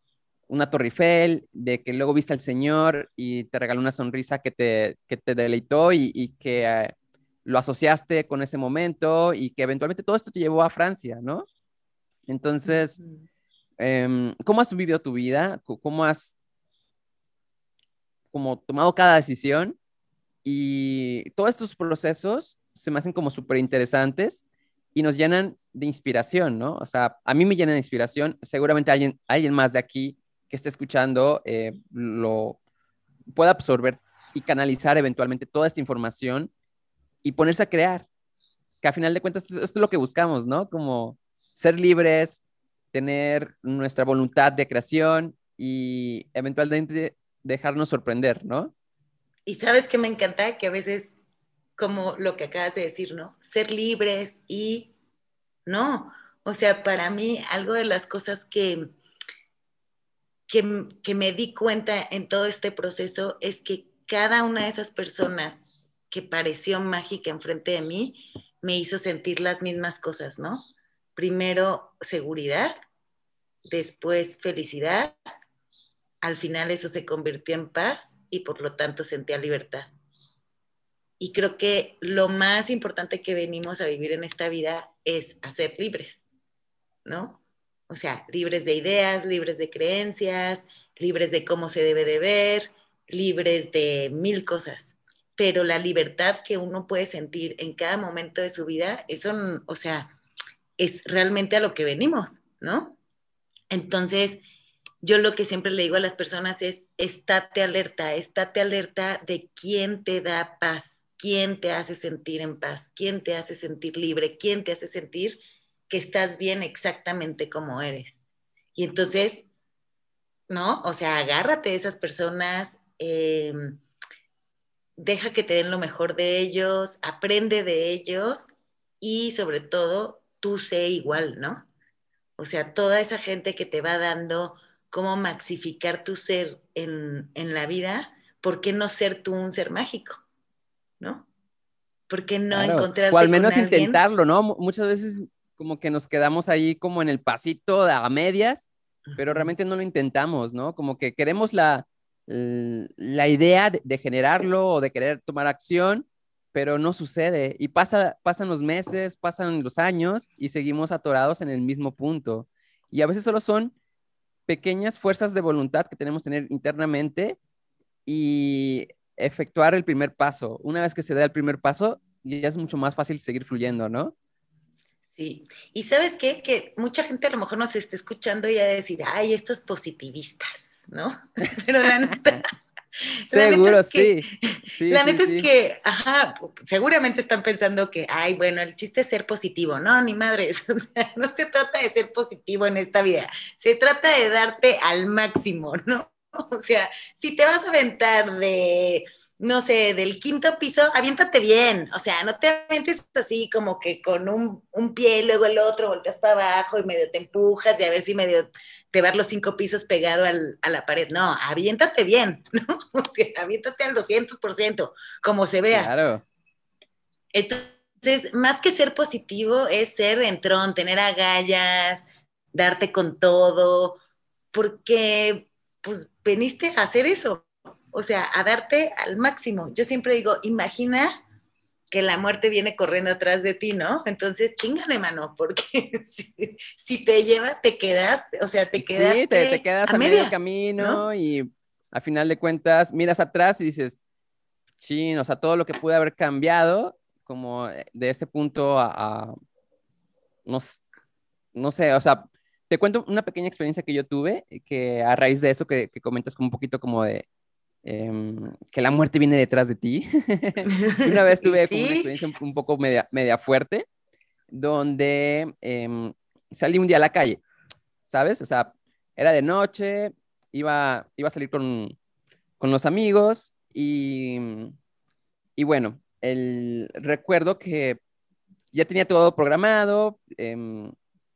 una Torre Eiffel, de que luego viste al Señor y te regaló una sonrisa que te, que te deleitó y, que eh, lo asociaste con ese momento y que eventualmente todo esto te llevó a Francia, ¿no? Entonces, em, ¿cómo has vivido tu vida? ¿Cómo has como tomado cada decisión? Y todos estos procesos se me hacen como súper interesantes y nos llenan de inspiración, ¿no? O sea, a mí me llenan de inspiración, seguramente alguien, alguien más de aquí que esté escuchando eh, lo pueda absorber y canalizar eventualmente toda esta información y ponerse a crear. Que a final de cuentas esto es lo que buscamos, ¿no? Como ser libres, tener nuestra voluntad de creación y eventualmente dejarnos sorprender, ¿no? Y sabes que me encanta que a veces, como lo que acabas de decir, ¿no? Ser libres y no. O sea, para mí, algo de las cosas que, que, me di cuenta en todo este proceso es que cada una de esas personas que pareció mágica enfrente de mí me hizo sentir las mismas cosas, ¿no? Primero seguridad, después felicidad, al final eso se convirtió en paz y por lo tanto sentía libertad. Y creo que lo más importante que venimos a vivir en esta vida es a ser libres, ¿no? O sea, libres de ideas, libres de creencias, libres de cómo se debe de ver, libres de mil cosas. Pero la libertad que uno puede sentir en cada momento de su vida, eso, o sea, es realmente a lo que venimos, ¿no? Entonces, yo lo que siempre le digo a las personas es, estate alerta, estate alerta de quién te da paz, quién te hace sentir en paz, quién te hace sentir libre, quién te hace sentir que estás bien exactamente como eres. Y entonces, ¿no? O sea, agárrate de esas personas, em, deja que te den lo mejor de ellos, aprende de ellos y sobre todo, tú sé igual, ¿no? O sea, toda esa gente que te va dando cómo maxificar tu ser en, en la vida, ¿por qué no ser tú un ser mágico? ¿No? ¿Por qué no encontrar O al menos intentarlo, ¿no? Muchas veces como que nos quedamos ahí como en el pasito a medias, pero realmente no lo intentamos, ¿no? Como que queremos la, la idea de, generarlo o de querer tomar acción, pero no sucede. Y pasa, pasan los meses, pasan los años y seguimos atorados en el mismo punto. Y a veces solo son pequeñas fuerzas de voluntad que tenemos que tener internamente y efectuar el primer paso. Una vez que se da el primer paso, ya es mucho más fácil seguir fluyendo, ¿no? Sí, y sabes qué, que mucha gente a lo mejor nos está escuchando y a decir, ay, estos positivistas, ¿no? *laughs* Pero la neta... *laughs* Seguro, sí. La neta es que, ajá, seguramente están pensando que, ay, bueno, el chiste es ser positivo. No, ni madres. *laughs* O sea, no se trata de ser positivo en esta vida. Se trata de darte al máximo, ¿no? *laughs* O sea, si te vas a aventar de no sé, del quinto piso, aviéntate bien, o sea, no te avientes así como que con un, un pie y luego el otro, volteas para abajo y medio te empujas y a ver si medio te vas los cinco pisos pegado al, a la pared. No, aviéntate bien, *laughs* ¿no? O sea, aviéntate al 200%, como se vea. Claro. Entonces, más que ser positivo, es ser entrón, tener agallas, darte con todo, porque pues veniste a hacer eso, o sea, a darte al máximo. Yo siempre digo, imagina que la muerte viene corriendo atrás de ti, ¿no? Entonces, chingale, mano, porque *laughs* si, te lleva, te quedas, o sea, te quedas. Sí, te, quedas a, medio camino y a final de cuentas miras atrás y dices, chin, o sea, todo lo que pude haber cambiado, como de ese punto a, no, no sé, o sea, te cuento una pequeña experiencia que yo tuve, que a raíz de eso que, que comentas como un poquito como de em, que la muerte viene detrás de ti. *laughs* una vez *laughs* tuve como una experiencia un, poco media, media fuerte, donde em, salí un día a la calle, ¿sabes? O sea, era de noche, iba, iba a salir con, con los amigos y, y bueno, el, recuerdo que ya tenía todo programado, eh,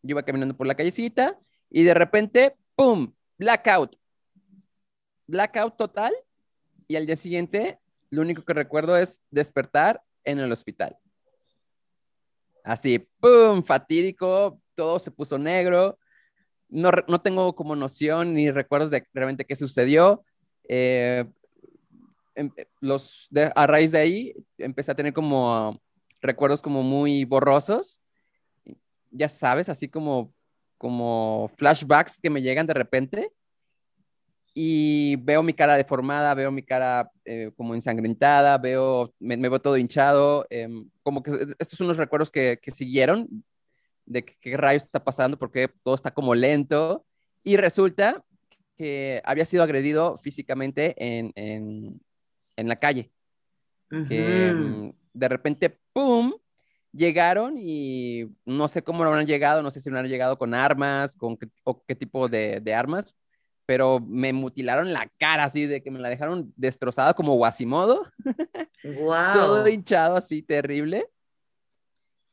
yo iba caminando por la callecita y de repente, ¡pum! Blackout. Blackout total. Y al día siguiente, lo único que recuerdo es despertar en el hospital. Así, ¡pum! Fatídico, todo se puso negro. No, no tengo como noción ni recuerdos de realmente qué sucedió. Eh, em, los a raíz de ahí empecé a tener como recuerdos como muy borrosos ya sabes, así como, como flashbacks que me llegan de repente y veo mi cara deformada, veo mi cara eh, como ensangrentada, veo, me, veo todo hinchado, em, como que estos son los recuerdos que, que siguieron de qué rayos está pasando, porque todo está como lento, y resulta que había sido agredido físicamente en, en, en la calle. Que em, de repente, ¡pum! llegaron y no sé cómo habrán llegado, no sé si habrán llegado con armas, con qué, o qué tipo de, de, armas, pero me mutilaron la cara así, de que me la dejaron destrozada como Guasimodo. Wow. *laughs* Todo hinchado así, terrible.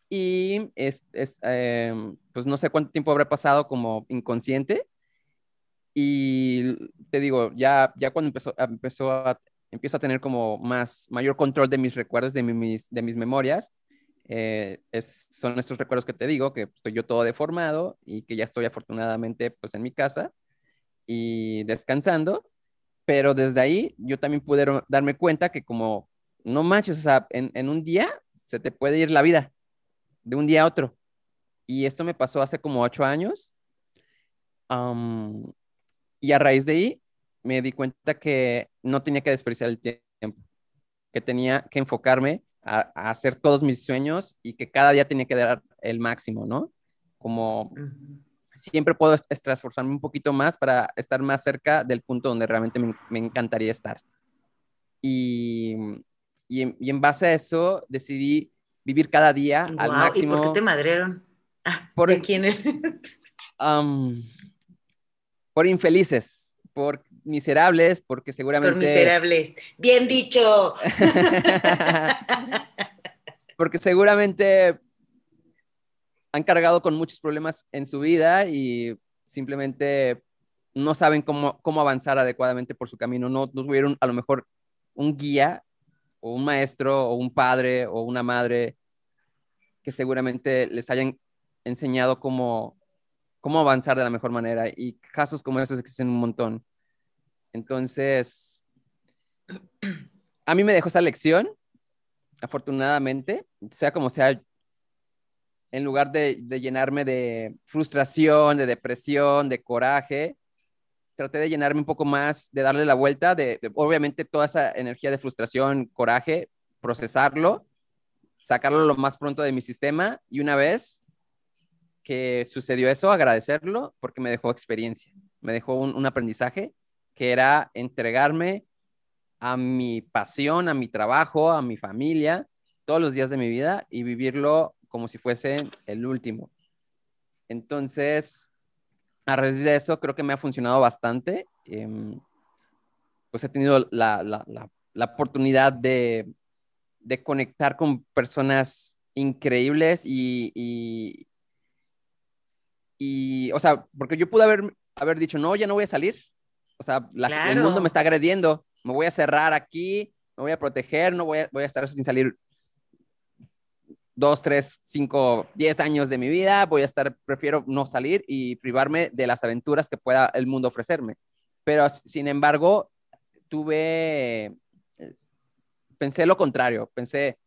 Y es, es em, pues no sé cuánto tiempo habrá pasado como inconsciente. Y te digo, ya, ya cuando empezó, empezó a, empiezo a tener como más, mayor control de mis recuerdos, de mis, de mis memorias, eh, es, son estos recuerdos que te digo, que estoy yo todo deformado y que ya estoy afortunadamente pues en mi casa y descansando, pero desde ahí yo también pude darme cuenta que como no manches, o sea, en, en un día se te puede ir la vida, de un día a otro. Y esto me pasó hace como ocho años. y a raíz de ahí me di cuenta que no tenía que desperdiciar el tiempo, que tenía que enfocarme a, hacer todos mis sueños y que cada día tenía que dar el máximo, ¿no? Como siempre puedo esforzarme un poquito más para estar más cerca del punto donde realmente me, me encantaría estar. Y, y, en, y, en, base a eso decidí vivir cada día al máximo. ¿Y por qué te madrearon? Ah, por quién um, *laughs* por infelices, por miserables, porque seguramente... Por miserables. Bien dicho. *laughs* porque seguramente han cargado con muchos problemas en su vida y simplemente no saben cómo, cómo avanzar adecuadamente por su camino. No, no tuvieron a lo mejor un guía o un maestro o un padre o una madre que seguramente les hayan enseñado cómo, cómo avanzar de la mejor manera. Y casos como esos existen un montón. Entonces, *clears throat* a mí me dejó esa lección, afortunadamente, sea como sea, en lugar de, llenarme de frustración, de depresión, de coraje, traté de llenarme un poco más, de darle la vuelta, de, obviamente toda esa energía de frustración, coraje, procesarlo, sacarlo lo más pronto de mi sistema y una vez que sucedió eso, agradecerlo porque me dejó experiencia, me dejó un aprendizaje que era entregarme a mi pasión, a mi trabajo, a mi familia, todos los días de mi vida y vivirlo como si fuese el último. Entonces, a raíz de eso, creo que me ha funcionado bastante. Em, pues he tenido la, la, la, oportunidad de, de, conectar con personas increíbles y, y, y, o sea, porque yo pude haber, haber dicho, no, ya no voy a salir, o sea, el mundo me está agrediendo, me voy a cerrar aquí, me voy a proteger, no voy a, voy a estar sin salir dos, tres, cinco, diez años de mi vida, voy a estar, prefiero no salir y privarme de las aventuras que pueda el mundo ofrecerme. Pero, sin embargo, tuve, eh, pensé lo contrario, pensé,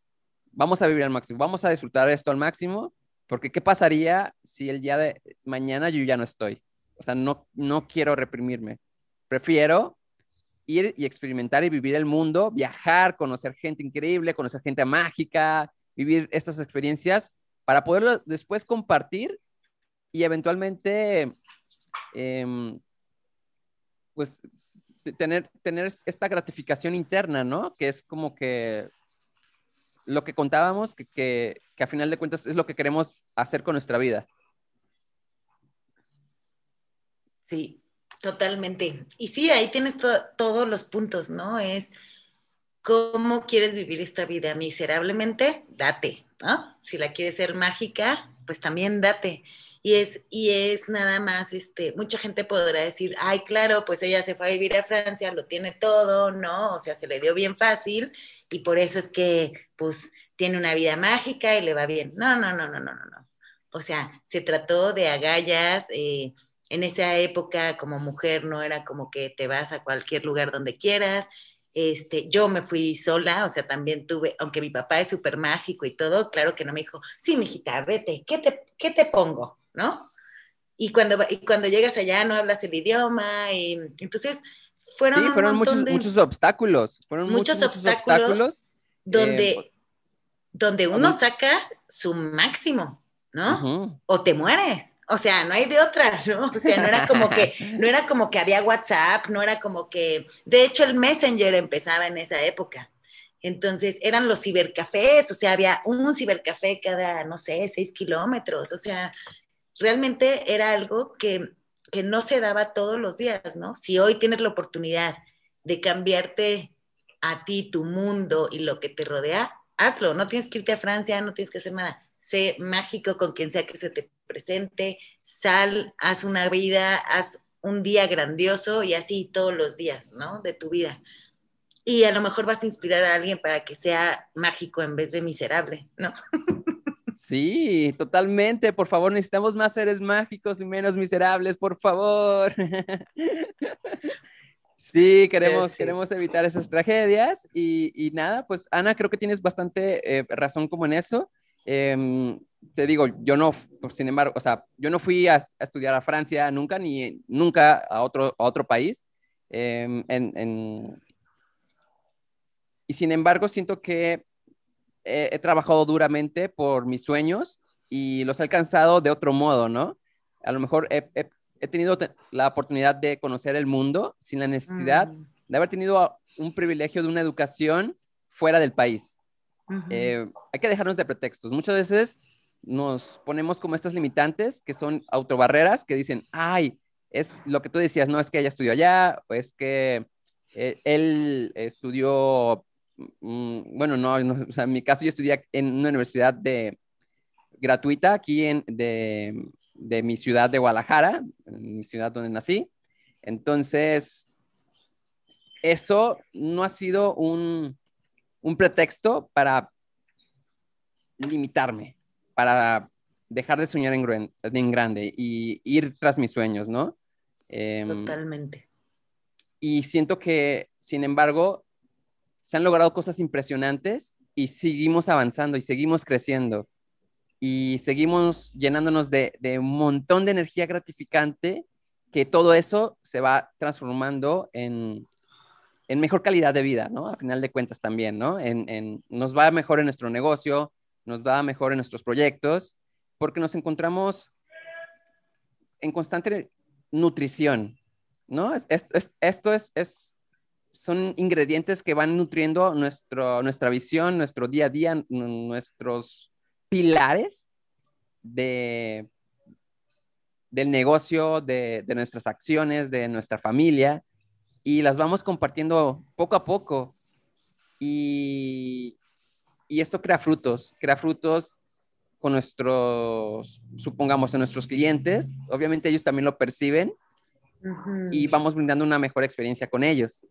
vamos a vivir al máximo, vamos a disfrutar esto al máximo, porque ¿qué pasaría si el día de mañana yo ya no estoy? O sea, no, no quiero reprimirme. Prefiero ir y experimentar y vivir el mundo, viajar, conocer gente increíble, conocer gente mágica, vivir estas experiencias para poderlo después compartir y eventualmente, em, pues, tener, tener esta gratificación interna, ¿no? Que es como que lo que contábamos, que, que, que a final de cuentas es lo que queremos hacer con nuestra vida. Sí, totalmente. Y sí, ahí tienes todos los puntos, ¿no? Es cómo quieres vivir esta vida miserablemente, date, ¿no? Si la quieres ser mágica, pues también date. Y es, y es nada más, este, mucha gente podrá decir, ay, claro, pues ella se fue a vivir a Francia, lo tiene todo, ¿no? O sea, se le dio bien fácil y por eso es que, pues, tiene una vida mágica y le va bien. No, no, no, no, no, no, no. O sea, se trató de agallas, eh, en esa época como mujer no era como que te vas a cualquier lugar donde quieras. Este, yo me fui sola, o sea, también tuve, aunque mi papá es súper mágico y todo, claro que no me dijo, sí, mijita, vete, ¿qué te, qué te pongo? ¿No? Y cuando, y cuando llegas allá no hablas el idioma, y entonces fueron, sí, fueron muchos, muchos obstáculos, fueron muchos, obstáculos, donde, eh, donde uno saca su máximo, ¿no? O te mueres. O sea, no hay de otra, ¿no? O sea, no era como que, *laughs* no era como que había WhatsApp, no era como que, de hecho, el Messenger empezaba en esa época. Entonces, eran los cibercafés, o sea, había un cibercafé cada, no sé, seis kilómetros, o sea, realmente era algo que, que no se daba todos los días, ¿no? Si hoy tienes la oportunidad de cambiarte a ti, tu mundo y lo que te rodea, hazlo, no tienes que irte a Francia, no tienes que hacer nada sé mágico con quien sea que se te presente, sal, haz una vida, haz un día grandioso y así todos los días, ¿no? De tu vida. Y a lo mejor vas a inspirar a alguien para que sea mágico en vez de miserable, ¿no? *laughs* Sí, totalmente. Por favor, necesitamos más seres mágicos y menos miserables, por favor. *laughs* Sí, queremos, queremos evitar esas tragedias y, nada, pues Ana, creo que tienes bastante eh, razón como en eso. Em, te digo, yo no, sin embargo, o sea, yo no fui a, estudiar a Francia nunca, ni nunca a otro, a otro país. Em, y sin embargo, siento que he, trabajado duramente por mis sueños y los he alcanzado de otro modo, ¿no? A lo mejor he, tenido la oportunidad de conocer el mundo sin la necesidad mm. de haber tenido un privilegio de una educación fuera del país. Eh, hay que dejarnos de pretextos. Muchas veces nos ponemos como estas limitantes que son autobarreras que dicen, ay, es lo que tú decías, no es que ella estudió allá, o es que eh, él estudió, mm, bueno, no, en mi caso yo estudié en una universidad de, gratuita aquí en, de, de mi ciudad de Guadalajara, en mi ciudad donde nací. Entonces, eso no ha sido un, un pretexto para limitarme, para dejar de soñar en, grande y ir tras mis sueños, ¿no? Em, Totalmente. Y siento que, sin embargo, se han logrado cosas impresionantes y seguimos avanzando y seguimos creciendo y seguimos llenándonos de, de, un montón de energía gratificante que todo eso se va transformando en, en mejor calidad de vida, ¿no? A final de cuentas también, ¿no? En, nos va mejor en nuestro negocio, nos va mejor en nuestros proyectos, porque nos encontramos en constante nutrición, ¿no? esto es, es, son ingredientes que van nutriendo nuestro, nuestra visión, nuestro día a día, nuestros pilares de, del negocio, de, de nuestras acciones, de nuestra familia y las vamos compartiendo poco a poco. Y, y esto crea frutos, crea frutos con nuestros, supongamos, en nuestros clientes. Obviamente ellos también lo perciben y vamos brindando una mejor experiencia con ellos.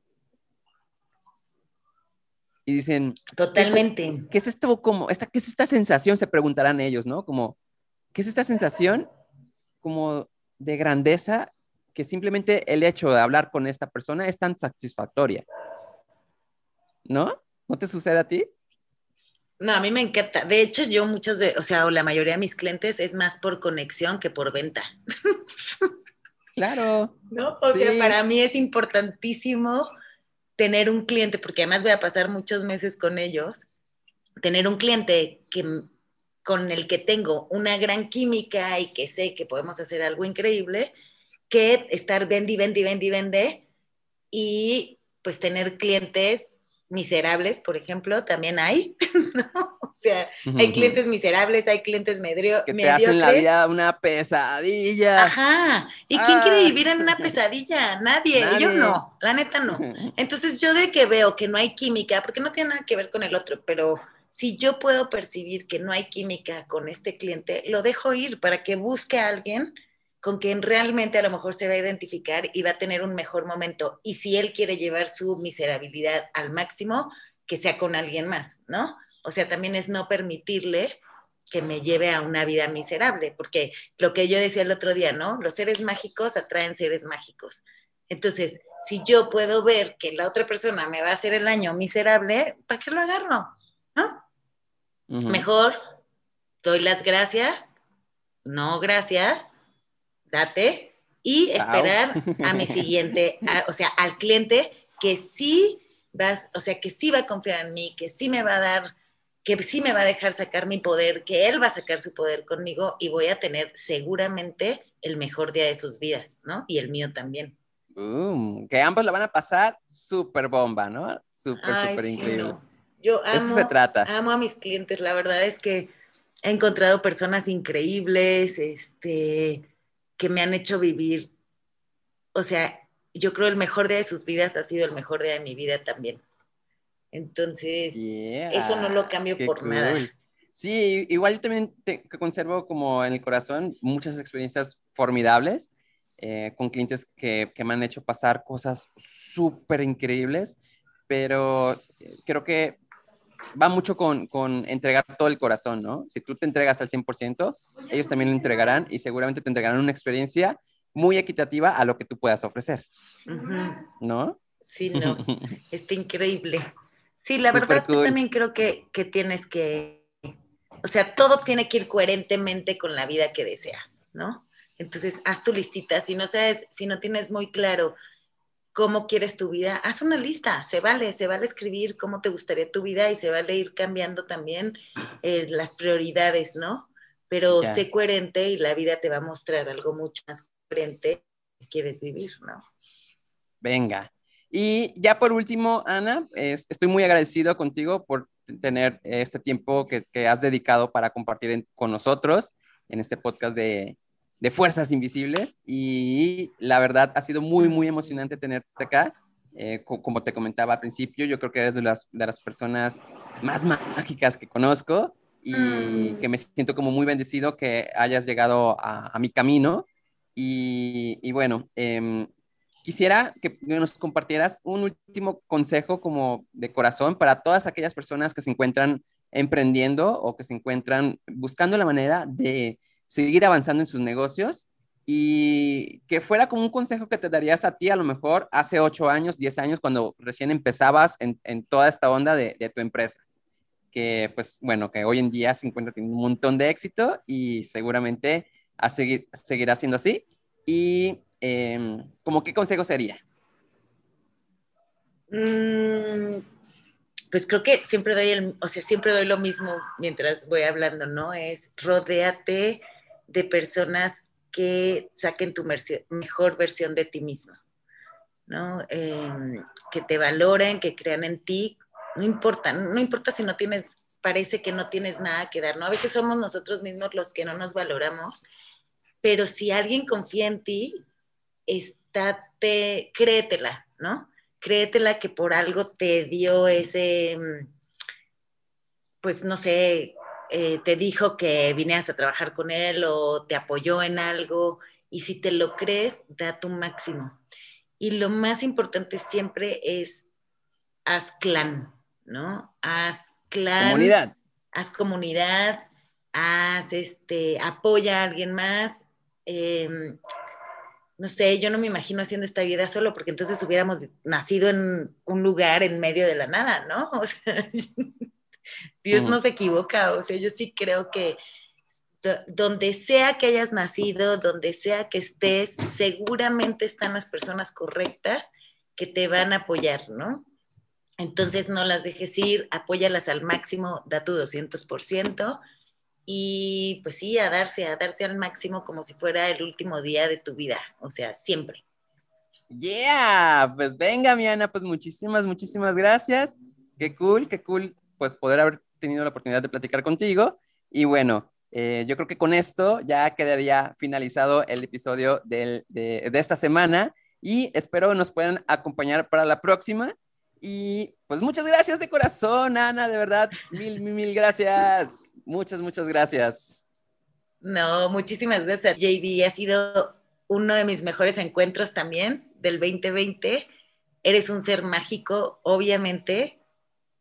Y dicen, totalmente. ¿Qué es, esto como esta qué es esta sensación? Se preguntarán ellos, ¿no? Como ¿qué es esta sensación como de grandeza que simplemente el hecho de hablar con esta persona es tan satisfactoria. ¿No? ¿No te sucede a ti? No, a mí me encanta. De hecho, yo muchos de, o sea, o la mayoría de mis clientes es más por conexión que por venta. *laughs* Claro. ¿No? O sea, para mí es importantísimo tener un cliente, porque además voy a pasar muchos meses con ellos, tener un cliente que, con el que tengo una gran química y que sé que podemos hacer algo increíble, que estar vendi, vendi, vendi, vende y pues tener clientes miserables, por ejemplo, también hay, *laughs* ¿no? O sea, hay clientes miserables, hay clientes medio, que te hacen la vida una pesadilla. Ajá. ¿Y quién quiere ah. vivir en una *laughs* pesadilla? Nadie. Yo no, la neta no. Entonces yo de que veo que no hay química, porque no tiene nada que ver con el otro, pero si yo puedo percibir que no hay química con este cliente, lo dejo ir para que busque a alguien con quien realmente a lo mejor se va a identificar y va a tener un mejor momento. Y si él quiere llevar su miserabilidad al máximo, que sea con alguien más, ¿no? O sea, también es no permitirle que me lleve a una vida miserable, porque lo que yo decía el otro día, ¿no? Los seres mágicos atraen seres mágicos. Entonces, si yo puedo ver que la otra persona me va a hacer el año miserable, ¿para qué lo agarro? ¿No? Mejor doy las gracias, no gracias, date y esperar a mi *laughs* siguiente, o sea, al cliente que sí vas, o sea, que sí va a confiar en mí, que sí me va a dar, que sí me va a dejar sacar mi poder, que él va a sacar su poder conmigo y voy a tener seguramente el mejor día de sus vidas, ¿no? Y el mío también. que ambos lo van a pasar súper bomba, ¿no? Súper, súper increíble. Yo amo, Eso se trata. amo a mis clientes, la verdad es que he encontrado personas increíbles, este, que me han hecho vivir, o sea, yo creo el mejor día de sus vidas ha sido el mejor día de mi vida también. Entonces, eso no lo cambio por nada. Sí, igual yo también te conservo como en el corazón muchas experiencias formidables eh, con clientes que, que, me han hecho pasar cosas súper increíbles, pero eh, creo que va mucho con, con, entregar todo el corazón, ¿no? Si tú te entregas al 100%, ellos también lo entregarán y seguramente te entregarán una experiencia muy equitativa a lo que tú puedas ofrecer, ¿no? Sí, no, *laughs* está increíble. Sí, la verdad yo también creo que, que tienes que, o sea, todo tiene que ir coherentemente con la vida que deseas, ¿no? Entonces, haz tu listita. Si no sabes, si no tienes muy claro cómo quieres tu vida, haz una lista, se vale, se vale escribir cómo te gustaría tu vida y se vale ir cambiando también eh, las prioridades, ¿no? Pero sé coherente y la vida te va a mostrar algo mucho más coherente que quieres vivir, ¿no? Venga. Y ya por último, Ana, estoy muy agradecido contigo por tener este tiempo que, que has dedicado para compartir con nosotros en este podcast de, de Fuerzas Invisibles y la verdad ha sido muy, muy emocionante tenerte acá. Eh, como te comentaba al principio, yo creo que eres de las, de las personas más mágicas que conozco y mm. que me siento como muy bendecido que hayas llegado a, mi camino. Y, y bueno, em, quisiera que nos compartieras un último consejo como de corazón para todas aquellas personas que se encuentran emprendiendo o que se encuentran buscando la manera de seguir avanzando en sus negocios y que fuera como un consejo que te darías a ti a lo mejor hace ocho años, diez años, cuando recién empezabas en, en toda esta onda de, de, tu empresa. Que pues bueno, que hoy en día se encuentra teniendo un montón de éxito y seguramente a seguir, seguirá siendo así. Y eh, como qué consejo sería? Mm, pues creo que siempre doy el, o sea, siempre doy lo mismo mientras voy hablando, ¿no? Es rodéate de personas que saquen tu mejor versión de ti mismo, ¿no? Em, que te valoren, que crean en ti, no importa, no importa si no tienes, parece que no tienes nada que dar, ¿no? A veces somos nosotros mismos los que no nos valoramos, pero si alguien confía en ti, estate, créetela, ¿no? Créetela que por algo te dio ese, pues no sé, eh, te dijo que vinieras a trabajar con él o te apoyó en algo y si te lo crees, da tu máximo. Y lo más importante siempre es haz clan, ¿no? Haz clan. Comunidad. Haz comunidad, haz este, apoya a alguien más. Em, no sé, yo no me imagino haciendo esta vida solo, porque entonces hubiéramos nacido en un lugar en medio de la nada, ¿no? *laughs* O sea, Dios no se equivoca, o sea, yo sí creo que donde sea que hayas nacido, donde sea que estés, seguramente están las personas correctas que te van a apoyar, ¿no? Entonces no las dejes ir, apóyalas al máximo, da tu 200% y pues sí, a darse, a darse al máximo como si fuera el último día de tu vida, o sea, siempre. Yeah, pues venga, Miana, pues muchísimas, muchísimas gracias. Qué cool, qué cool, pues poder haber tenido la oportunidad de platicar contigo. Y bueno, eh, yo creo que con esto ya quedaría finalizado el episodio de, de, esta semana y espero nos puedan acompañar para la próxima. Y pues muchas gracias de corazón, Ana, de verdad, mil, mil, mil gracias. Muchas, muchas gracias. No, muchísimas gracias, JB. Ha sido uno de mis mejores encuentros también del 2020. Eres un ser mágico, obviamente.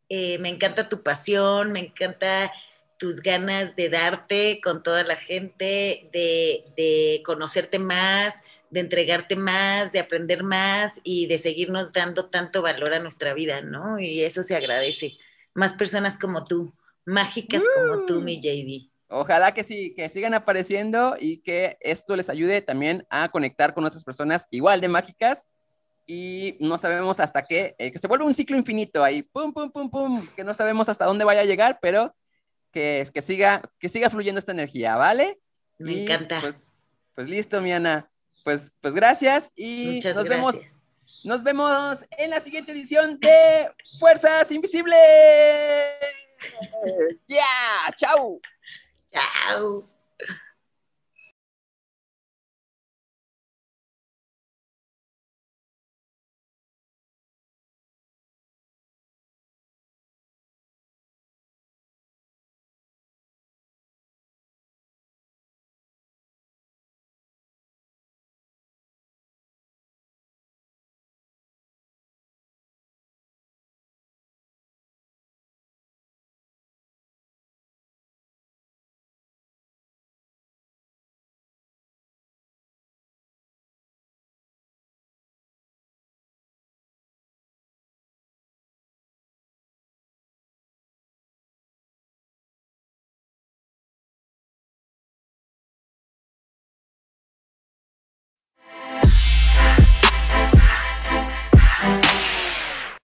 Eh, me encanta tu pasión, me encanta tus ganas de darte con toda la gente, de, conocerte más, de entregarte más, de aprender más y de seguirnos dando tanto valor a nuestra vida, ¿no? Y eso se agradece. Más personas como tú, mágicas como tú, mi JB. Ojalá que sí, que sigan apareciendo y que esto les ayude también a conectar con otras personas igual de mágicas y no sabemos hasta qué, eh, que se vuelve un ciclo infinito ahí, pum, pum, pum, pum, que no sabemos hasta dónde vaya a llegar, pero que, que, siga, que siga fluyendo esta energía, ¿vale? Me encanta. Pues, pues listo, mi Ana. Pues, pues gracias y nos vemos. Nos vemos en la siguiente edición de Fuerzas Invisibles. *laughs* ¡Ya! ¡Chao! Chao.